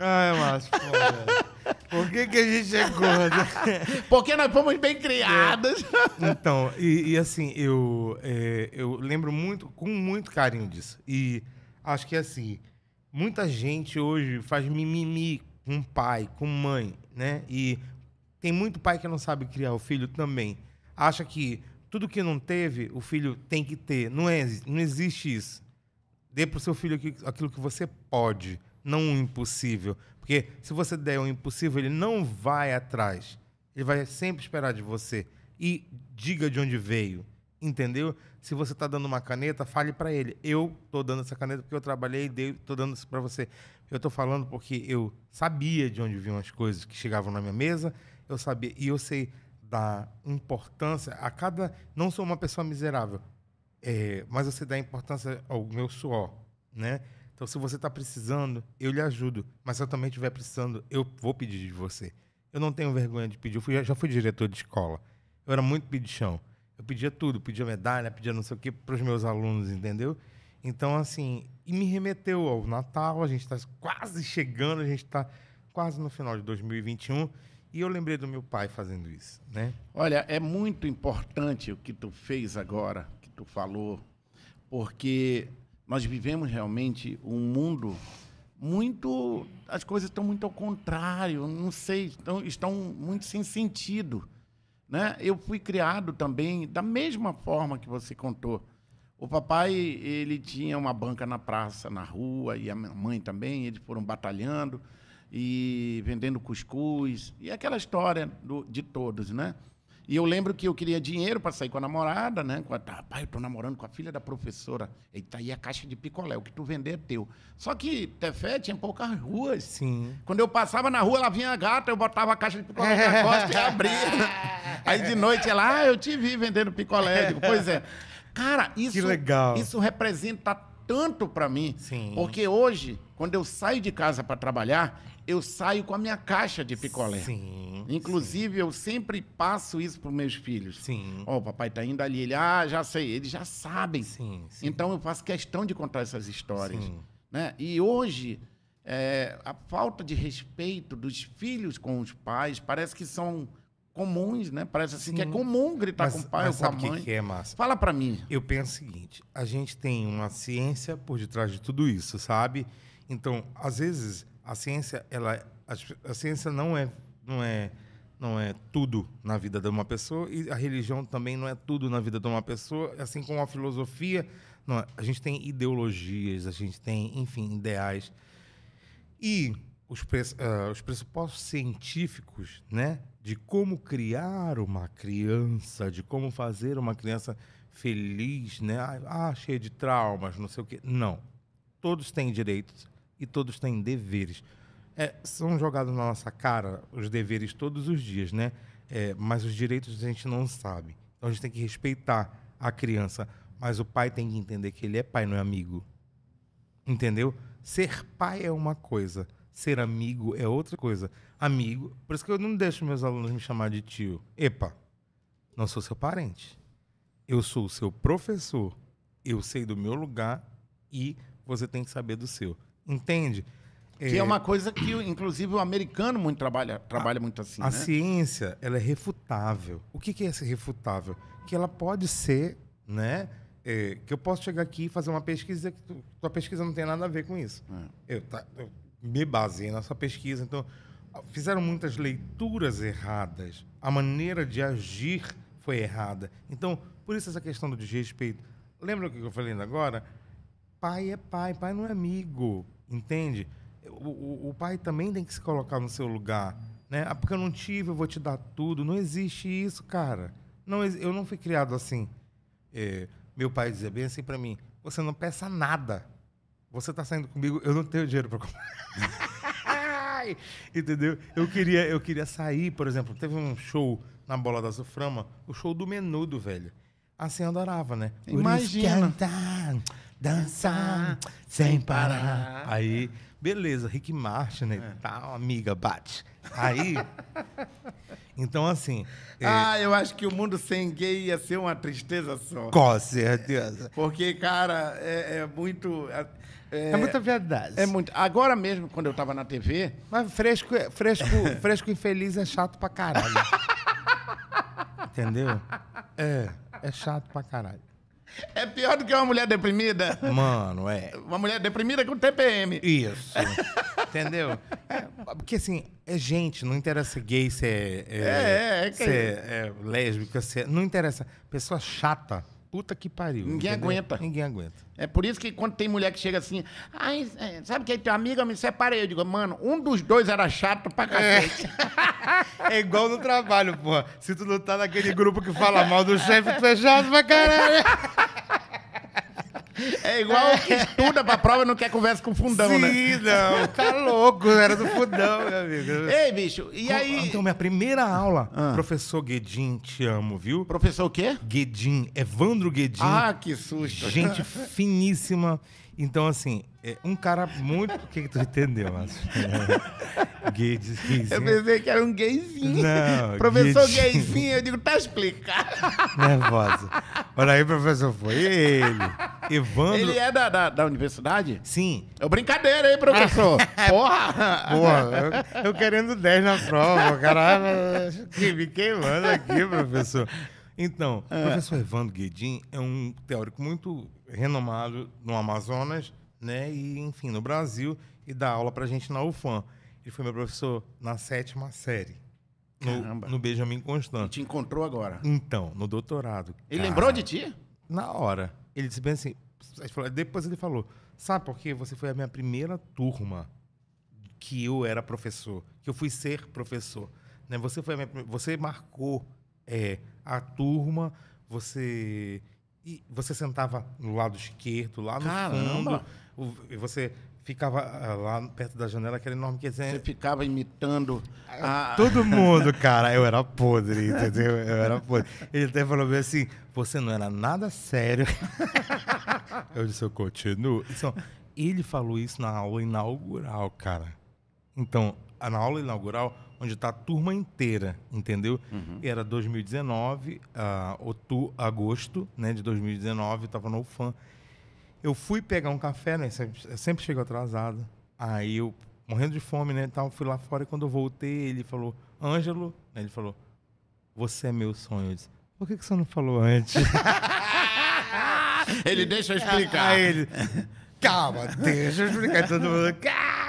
Speaker 2: Ai, Márcio, pô, velho. Por que, que a gente é gordo? (laughs)
Speaker 1: Porque nós fomos bem criados.
Speaker 2: Então, e, e assim, eu, é, eu lembro muito, com muito carinho disso. E acho que assim, muita gente hoje faz mimimi com pai, com mãe, né? E tem muito pai que não sabe criar o filho também. Acha que tudo que não teve, o filho tem que ter. Não, é, não existe isso. Dê pro seu filho aqui- aquilo que você pode, não o impossível. Porque se você der o impossível, ele não vai atrás. Ele vai sempre esperar de você. E diga de onde veio, entendeu? Se você tá dando uma caneta, fale para ele. Eu tô dando essa caneta porque eu trabalhei e tô dando isso para você. Eu tô falando porque eu sabia de onde vinham as coisas que chegavam na minha mesa. Eu sabia e eu sei da importância a cada. Não sou uma pessoa miserável. É, mas você dá importância ao meu suor, né? Então, se você está precisando, eu lhe ajudo. Mas se eu também estiver precisando, eu vou pedir de você. Eu não tenho vergonha de pedir. Eu fui- já fui diretor de escola. Eu era muito pedichão. Eu pedia tudo, pedia medalha, pedia não sei o quê para os meus alunos, entendeu? Então, assim, e me remeteu ao Natal, a gente está quase chegando, a gente está quase no final de 2021. E eu lembrei do meu pai fazendo isso, né?
Speaker 1: Olha, é muito importante o que tu fez agora, que tu falou, porque nós vivemos realmente um mundo muito. As coisas estão muito ao contrário, não sei, estão, estão muito sem sentido. Né? Eu fui criado também da mesma forma que você contou. O papai, ele tinha uma banca na praça, na rua, e a mãe também, eles foram batalhando e vendendo cuscuz, e aquela história do- de todos, né? E eu lembro que eu queria dinheiro para sair com a namorada, né? Com a, tá, pai, eu tô namorando com a filha da professora. Eita, aí a caixa de picolé, o que tu vender é teu. Só que Tefé tinha poucas ruas.
Speaker 2: Sim.
Speaker 1: Quando eu passava na rua, ela vinha gata, eu botava a caixa de picolé na costa e (laughs) abria. Aí de noite ela, ah, eu te vi vendendo picolé. Digo, pois é. Cara, isso,
Speaker 2: legal.
Speaker 1: isso representa tanto pra mim.
Speaker 2: Sim.
Speaker 1: Porque hoje, quando eu saio de casa para trabalhar, eu saio com a minha caixa de picolé.
Speaker 2: Sim.
Speaker 1: Inclusive, eu sempre passo isso para meus filhos.
Speaker 2: Sim.
Speaker 1: Ó, o papai tá indo ali. Ele, ah, já sei. Eles já sabem.
Speaker 2: Sim, sim.
Speaker 1: Então, eu faço questão de contar essas histórias.
Speaker 2: Sim.
Speaker 1: Né? E hoje, é, a falta de respeito dos filhos com os pais parece que são comuns, né? Parece assim que é
Speaker 2: Sim.
Speaker 1: comum gritar
Speaker 2: Mas,
Speaker 1: com o pai ou com a mãe.
Speaker 2: que é, Márcio?
Speaker 1: Fala para mim.
Speaker 2: Eu penso o seguinte: a gente tem uma ciência por detrás de tudo isso, sabe? Então, às vezes, a ciência, ela, a, a ciência não é, não é, não é tudo na vida de uma pessoa e a religião também não é tudo na vida de uma pessoa, assim como a filosofia. Não, é. a gente tem ideologias, a gente tem, enfim, ideais. E os, ah, os pressupostos científicos, né, de como criar uma criança, de como fazer uma criança feliz, né, ah, cheia de traumas, não sei o quê. Não. Todos têm direitos e todos têm deveres. É, são jogados na nossa cara os deveres todos os dias, né? É, mas os direitos a gente não sabe. Então a gente tem que respeitar a criança. Mas o pai tem que entender que ele é pai, não é amigo. Entendeu? Ser pai é uma coisa, ser amigo é outra coisa. Amigo, por isso que eu não deixo meus alunos me chamar de tio. Epa, não sou seu parente. Eu sou o seu professor. Eu sei do meu lugar e você tem que saber do seu. Entende?
Speaker 1: Que é uma coisa que, inclusive, o americano muito trabalha, trabalha muito assim,
Speaker 2: A
Speaker 1: né?
Speaker 2: ciência, ela é refutável. O que que é ser refutável? Que ela pode ser, né, é, que eu posso chegar aqui e fazer uma pesquisa que tu- tua pesquisa não tem nada a ver com isso. Eu, tá- eu me baseei na sua pesquisa, então fizeram muitas leituras erradas. A maneira de agir foi errada. Então, por isso essa questão do desrespeito. Lembra o que eu falei ainda agora? Pai é pai, pai não é amigo, entende? O, o- o pai também tem que se colocar no seu lugar, né? Ah, porque eu não tive, eu vou te dar tudo. Não existe isso, cara. Não, eu não fui criado assim. É, meu pai dizia bem assim pra mim: você não peça nada. Você tá saindo comigo, eu não tenho dinheiro pra comprar. (laughs) Entendeu? Eu queria, eu queria sair, por exemplo, teve um show na Bola da Suframa, o show do Menudo, velho. Assim eu adorava, né?
Speaker 1: Imagina.
Speaker 2: Cantar, dançar, sem parar. Aí, beleza, Rick Martin, né? Tal, amiga, bate. Aí, (laughs) então assim, é,
Speaker 1: Ah, eu acho que o mundo sem gay ia ser uma tristeza só.
Speaker 2: com certeza.
Speaker 1: Porque, cara, é, é muito. É,
Speaker 2: É, muita verdade.
Speaker 1: é muito. Agora mesmo, quando eu tava na TV,
Speaker 2: Mas fresco, é- fresco, (laughs) fresco infeliz é chato pra caralho. (laughs) Entendeu? É, é chato pra caralho.
Speaker 1: É pior do que uma mulher deprimida.
Speaker 2: Mano, é.
Speaker 1: Uma mulher deprimida com TPM.
Speaker 2: Isso. (laughs) Entendeu? É, porque assim, é gente, não interessa se é gay, se é,
Speaker 1: É, é, é
Speaker 2: se é, é lésbica, se é, não interessa. Pessoa chata, puta que pariu.
Speaker 1: Ninguém
Speaker 2: entendeu?
Speaker 1: aguenta.
Speaker 2: Ninguém aguenta.
Speaker 1: É por isso que quando tem mulher que chega assim, ai, é, sabe que teu amigo eu me separei? Eu digo, mano, um dos dois era chato pra cacete. (laughs)
Speaker 2: É igual no trabalho, porra. Se tu não tá naquele grupo que fala mal do chefe, tu é chato pra caralho. (laughs)
Speaker 1: É igual o que estuda pra prova e não quer conversa com fundão,
Speaker 2: Sim,
Speaker 1: né?
Speaker 2: não. Tá louco, era do fudão, meu amigo.
Speaker 1: Ei, bicho, e aí.
Speaker 2: Então, minha primeira aula,
Speaker 1: Ah.
Speaker 2: professor Guedin, te amo, viu?
Speaker 1: Professor o quê?
Speaker 2: Guedin, Evandro Guedin.
Speaker 1: Ah, que susto.
Speaker 2: Gente (laughs) finíssima. Então, assim, é um cara muito. O que, que tu entendeu, Márcio? (laughs) Guedin.
Speaker 1: Eu pensei que era um gayzinho.
Speaker 2: Não,
Speaker 1: Professor
Speaker 2: gayzinho.
Speaker 1: gayzinho, eu digo, tá explicado.
Speaker 2: Nervosa. Olha aí, professor, foi ele. Evandro.
Speaker 1: Ele é da, da, da universidade?
Speaker 2: Sim.
Speaker 1: É brincadeira, hein, professor? (laughs) Porra!
Speaker 2: Porra, eu, eu querendo 10 na prova, caralho. Me queimando aqui, professor. Então, o professor Evandro Guedin é um teórico muito renomado no Amazonas, né? E, enfim, no Brasil, e dá aula pra gente na UFAM. Ele foi meu professor na sétima série.
Speaker 1: Caramba.
Speaker 2: No, no Benjamin Constant.
Speaker 1: Te encontrou agora.
Speaker 2: Então, no doutorado.
Speaker 1: Ele
Speaker 2: cara,
Speaker 1: lembrou de ti?
Speaker 2: Na hora. Ele disse bem assim. Depois ele falou: Sabe por quê? Você foi a minha primeira turma que eu era professor, que eu fui ser professor. Né? Você foi minha, você marcou é, a turma, você e você sentava no lado esquerdo, lá no
Speaker 1: Caramba!
Speaker 2: fundo, e você ficava ah, lá perto da janela, aquele enorme que
Speaker 1: Você ficava imitando a... (laughs)
Speaker 2: Todo mundo, cara, eu era podre, entendeu? Eu era podre. Ele até falou bem assim: você não era nada sério. (laughs) Eu disse, eu continuo. Então, ele falou isso na aula inaugural, cara. Então, na aula inaugural, onde está a turma inteira, entendeu? Era 2019, ah, outu- agosto né, de 2019, estava no UFAM. Eu fui pegar um café, né? Sempre, sempre chego atrasado. Aí eu, morrendo de fome, né? Tal, fui lá fora e quando eu voltei, ele falou, Ângelo, né, ele falou, você é meu sonho. Eu disse, por que, que você não falou antes? (laughs)
Speaker 1: Ele deixa eu explicar.
Speaker 2: Aí ele, calma, deixa eu explicar. Todo mundo,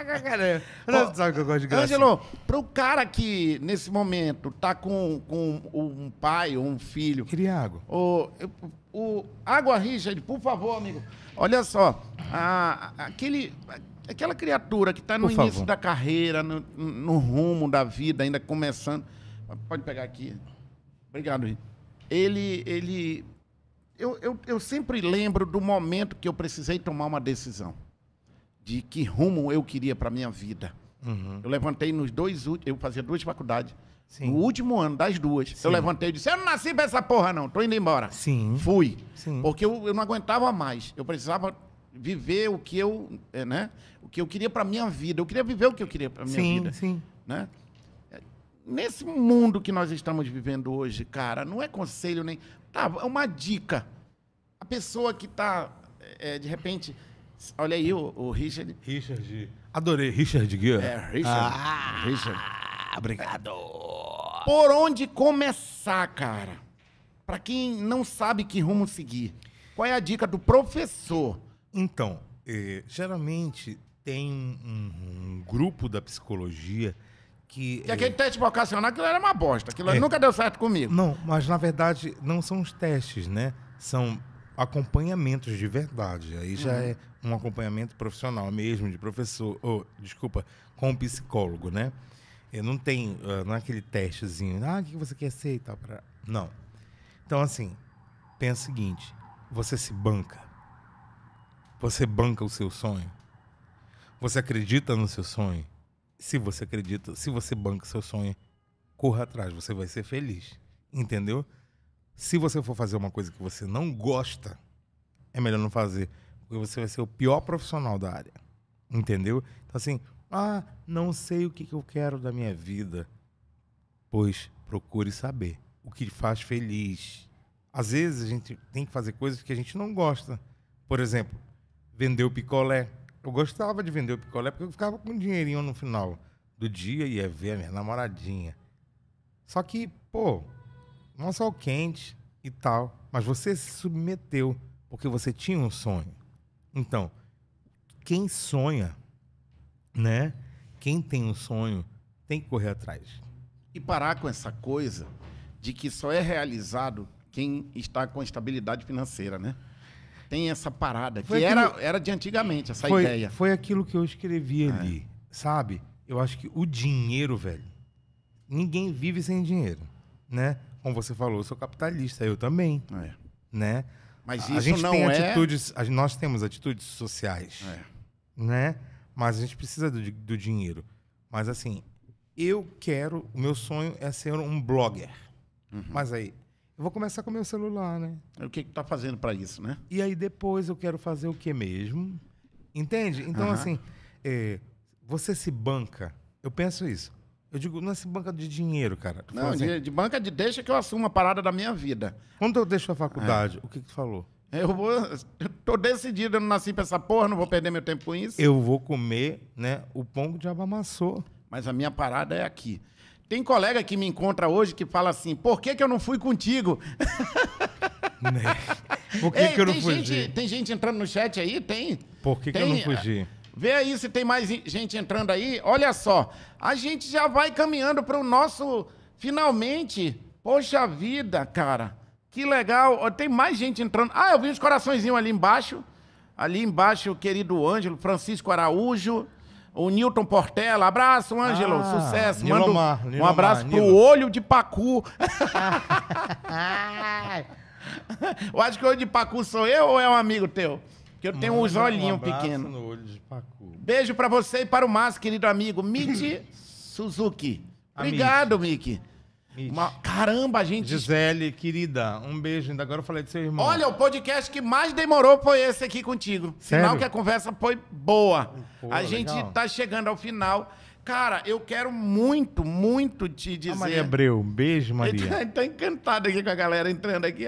Speaker 2: cara, cara. Não sabe que eu gosto de graça.
Speaker 1: Pro cara que nesse momento tá com, com um pai ou um filho,
Speaker 2: Queria água.
Speaker 1: o, o Água Richard, por favor, amigo. Olha só, a- aquele, aquela criatura que está no
Speaker 2: Por
Speaker 1: início
Speaker 2: favor.
Speaker 1: da carreira, no, no rumo da vida, ainda começando. Pode pegar aqui. Obrigado, Rita. Ele, ele, eu, eu, eu sempre lembro do momento que eu precisei tomar uma decisão de que rumo eu queria para minha vida.
Speaker 2: Uhum.
Speaker 1: Eu levantei nos dois últimos, eu fazia duas faculdades.
Speaker 2: Sim.
Speaker 1: No último ano das duas,
Speaker 2: Sim.
Speaker 1: eu levantei e disse: Eu não nasci pra essa porra, não, tô indo embora.
Speaker 2: Sim.
Speaker 1: Fui.
Speaker 2: Sim.
Speaker 1: Porque eu, eu não aguentava mais. Eu precisava viver o que eu, é, né? O que eu queria para minha vida. Eu queria viver o que eu queria para minha
Speaker 2: Sim,
Speaker 1: vida,
Speaker 2: sim.
Speaker 1: né? Nesse mundo que nós estamos vivendo hoje, cara, não é conselho nem, tá, é uma dica. A pessoa que tá é, de repente, olha aí o, o Richard,
Speaker 2: Richard. Adorei. Richard Guerra.
Speaker 1: é Richard,
Speaker 2: Ah,
Speaker 1: Richard.
Speaker 2: obrigado.
Speaker 1: Por onde começar, cara? Pra quem não sabe que rumo seguir. Qual é a dica do professor?
Speaker 2: Então, eh, geralmente tem um, um grupo da psicologia que.
Speaker 1: Que
Speaker 2: eh,
Speaker 1: aquele teste vocacional, aquilo era uma bosta. Aquilo
Speaker 2: É.
Speaker 1: nunca deu certo comigo.
Speaker 2: Não, mas na verdade não são os testes, né? São acompanhamentos de verdade. Aí já é um acompanhamento profissional mesmo, de professor, ou, desculpa, com um psicólogo, né? E não tem, ah, não é aquele testezinho, ah, o que você quer ser e tal. Pra... Não. Então, assim, pensa o seguinte, você se banca. Você banca o seu sonho. Você acredita no seu sonho. Se você acredita, se você banca o seu sonho, corra atrás, você vai ser feliz. Entendeu? Se você for fazer uma coisa que você não gosta, é melhor não fazer, porque você vai ser o pior profissional da área. Entendeu? Então assim, ah, não sei o que, eu quero da minha vida. Pois procure saber o que faz feliz. Às vezes a gente tem que fazer coisas que a gente não gosta. Por exemplo, vender o picolé. Eu gostava de vender o picolé porque eu ficava com um dinheirinho no final do dia e ia ver a minha namoradinha. Só que, pô, não sol quente e tal. Mas você se submeteu porque você tinha um sonho. Então, quem sonha, né? Quem tem um sonho tem que correr atrás.
Speaker 1: E parar com essa coisa de que só é realizado quem está com estabilidade financeira, né? Tem essa parada, que
Speaker 2: Foi
Speaker 1: era,
Speaker 2: aquilo-
Speaker 1: era de antigamente, essa
Speaker 2: foi,
Speaker 1: ideia.
Speaker 2: foi aquilo que eu escrevi ali, sabe? Eu acho que o dinheiro, velho, ninguém vive sem dinheiro, né? Como você falou, eu sou capitalista, eu também,
Speaker 1: É.
Speaker 2: né?
Speaker 1: Mas
Speaker 2: a
Speaker 1: isso
Speaker 2: gente
Speaker 1: não
Speaker 2: tem
Speaker 1: é...
Speaker 2: atitudes, a- nós temos atitudes sociais,
Speaker 1: É.
Speaker 2: né? Mas a gente precisa do, do dinheiro. Mas assim, eu quero, o meu sonho é ser um blogger.
Speaker 1: Uhum.
Speaker 2: Mas aí, eu vou começar com o meu celular, né?
Speaker 1: O que que tá fazendo para isso, né?
Speaker 2: E aí depois eu quero fazer o que mesmo? Entende? Então,
Speaker 1: Aham.
Speaker 2: assim, é, você se banca. Eu penso isso. Eu digo, não é se banca de dinheiro, cara. Tu
Speaker 1: Não,
Speaker 2: assim,
Speaker 1: de, de banca de deixa que eu assumo a parada da minha vida.
Speaker 2: Quando eu deixo a faculdade,
Speaker 1: É.
Speaker 2: o que, que tu falou?
Speaker 1: Eu vou. Eu tô decidido, eu não nasci pra essa porra, não vou perder meu tempo com isso.
Speaker 2: Eu vou comer, né, o pão que o diabo amassou.
Speaker 1: Mas a minha parada é aqui. Tem colega que me encontra hoje que fala assim: por que, que eu não fui contigo? (laughs)
Speaker 2: né? Por que,
Speaker 1: Ei,
Speaker 2: que eu não
Speaker 1: tem
Speaker 2: fugi?
Speaker 1: Gente, tem gente entrando no chat aí? Tem.
Speaker 2: Por que, que eu
Speaker 1: Tem,
Speaker 2: não fugi?
Speaker 1: Vê aí se tem mais gente entrando aí. Olha só, a gente já vai caminhando para o nosso finalmente. Poxa vida, cara. Que legal. Tem mais gente entrando. Ah, eu vi uns coraçõezinhos ali embaixo. Ali embaixo, o querido Ângelo, Francisco Araújo, o Newton Portela. Abraço, Ângelo.
Speaker 2: Ah,
Speaker 1: Sucesso.
Speaker 2: Nilomar,
Speaker 1: Manda um abraço pro
Speaker 2: Nilo.
Speaker 1: olho de Pacu. (laughs) (laughs) eu acho que o olho de Pacu sou eu ou é um amigo teu? Que eu tenho uns
Speaker 2: Manda
Speaker 1: olhinhos
Speaker 2: um
Speaker 1: pequenos.
Speaker 2: no olho de Pacu.
Speaker 1: Beijo pra você e para o Márcio, querido amigo. Mitch (coughs) Suzuki.
Speaker 2: A
Speaker 1: Obrigado.
Speaker 2: Mitch.
Speaker 1: Uma- Caramba, a gente.
Speaker 2: Gisele, querida, um beijo. Ainda agora eu falei do seu irmão.
Speaker 1: Olha, o podcast que mais demorou foi esse aqui contigo. Sinal
Speaker 2: Sério?
Speaker 1: que a conversa foi boa.
Speaker 2: Pô,
Speaker 1: a gente
Speaker 2: legal.
Speaker 1: tá chegando ao final. Cara, eu quero muito, muito te
Speaker 2: A
Speaker 1: dizer.
Speaker 2: Maria Abreu, beijo, Maria.
Speaker 1: Tá encantado aqui com a galera entrando aqui.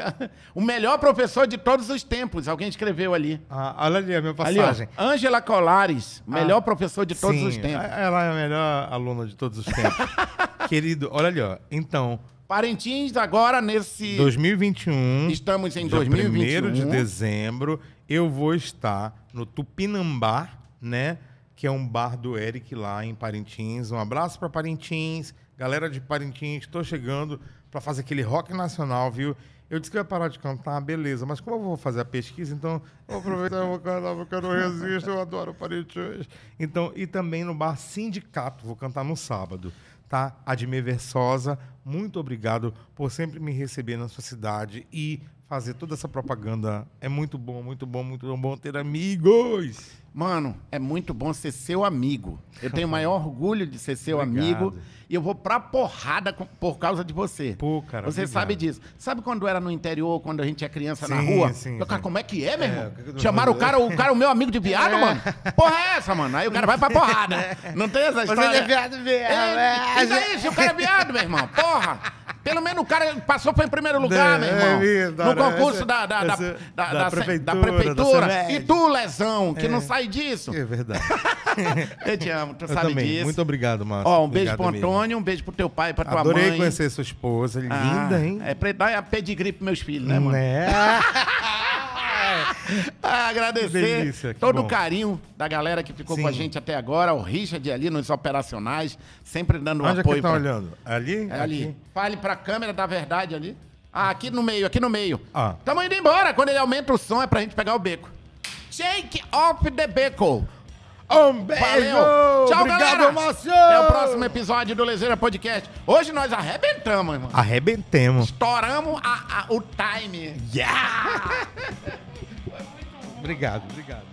Speaker 1: O melhor professor de todos os tempos. Alguém escreveu ali.
Speaker 2: Ah, olha ali a minha passagem.
Speaker 1: Ângela Colares, melhor professor de todos
Speaker 2: Sim,
Speaker 1: os tempos.
Speaker 2: Ela é a melhor aluna de todos os tempos. (laughs) Querido, olha ali, ó. Então,
Speaker 1: Parintins agora nesse
Speaker 2: 2021,
Speaker 1: estamos em
Speaker 2: dia
Speaker 1: 2021.
Speaker 2: 1 de dezembro, eu vou estar no Tupinambá, né? Que é um bar do Eric lá em Parintins. Um abraço para Parintins. Galera de Parintins, estou chegando para fazer aquele rock nacional, viu? Eu disse que eu ia parar de cantar, beleza, mas como eu vou fazer a pesquisa, então vou aproveitar e vou cantar, porque eu não resisto, eu adoro Parintins. Então, e também no bar Sindicato, vou cantar no sábado, tá? Admir Versosa, muito obrigado por sempre me receber na sua cidade e fazer toda essa propaganda. É muito bom, muito bom, muito bom ter amigos.
Speaker 1: Mano, é muito bom ser seu amigo. Eu tenho o maior orgulho de ser seu
Speaker 2: Obrigado.
Speaker 1: amigo. E eu vou pra porrada com- por causa de você.
Speaker 2: Pô, cara,
Speaker 1: Você
Speaker 2: obrigado.
Speaker 1: sabe disso. Sabe quando era no interior, quando a gente é criança na
Speaker 2: Sim,
Speaker 1: rua?
Speaker 2: sim,
Speaker 1: eu, cara,
Speaker 2: sim.
Speaker 1: como é que é, meu
Speaker 2: É,
Speaker 1: irmão?
Speaker 2: tô
Speaker 1: Chamaram o cara, o cara, o meu amigo de (laughs) viado, mano? Porra é essa, mano? Aí o cara vai pra porrada. (laughs) Não tem essa história.
Speaker 2: viado
Speaker 1: É, e daí, se o cara é viado, meu irmão? Porra! Pelo menos o cara passou foi em primeiro lugar, meu
Speaker 2: É
Speaker 1: irmão.
Speaker 2: verdade,
Speaker 1: no concurso
Speaker 2: essa-
Speaker 1: da, da, da, da,
Speaker 2: prefeitura,
Speaker 1: e tu, Lesão, que não sai disso.
Speaker 2: É verdade. (laughs)
Speaker 1: Eu te amo, tu
Speaker 2: Eu
Speaker 1: sabe
Speaker 2: também.
Speaker 1: disso.
Speaker 2: Muito obrigado, Márcio.
Speaker 1: Ó, um beijo
Speaker 2: Obrigado
Speaker 1: pro
Speaker 2: mesmo.
Speaker 1: Antônio, um beijo pro teu pai, pra tua
Speaker 2: Adorei
Speaker 1: mãe.
Speaker 2: conhecer sua esposa.
Speaker 1: Ah,
Speaker 2: Linda, hein?
Speaker 1: É pra dar a pedigree pros meus filhos, né, mano? (laughs) Ah, agradecer
Speaker 2: delícia,
Speaker 1: todo
Speaker 2: bom.
Speaker 1: o carinho da galera que ficou com a
Speaker 2: Sim.
Speaker 1: gente até agora, o Richard ali nos operacionais, sempre dando um
Speaker 2: Onde é que
Speaker 1: apoio.
Speaker 2: tá
Speaker 1: pra-
Speaker 2: olhando? Ali?
Speaker 1: É ali.
Speaker 2: Aqui?
Speaker 1: Fale pra câmera da verdade ali. Ah, aqui no meio, aqui no meio.
Speaker 2: Ah.
Speaker 1: Tamo indo embora. Quando ele aumenta o som é pra gente pegar o beco. Shake off the beco.
Speaker 2: Um beijo!
Speaker 1: Valeu. Tchau,
Speaker 2: Obrigado,
Speaker 1: galera.
Speaker 2: Márcio!
Speaker 1: Até o próximo episódio do Lezeira Podcast. Hoje nós arrebentamos, irmão.
Speaker 2: Arrebentemos.
Speaker 1: Estouramos a- a- o time.
Speaker 2: Yeah! (laughs) obrigado, obrigado.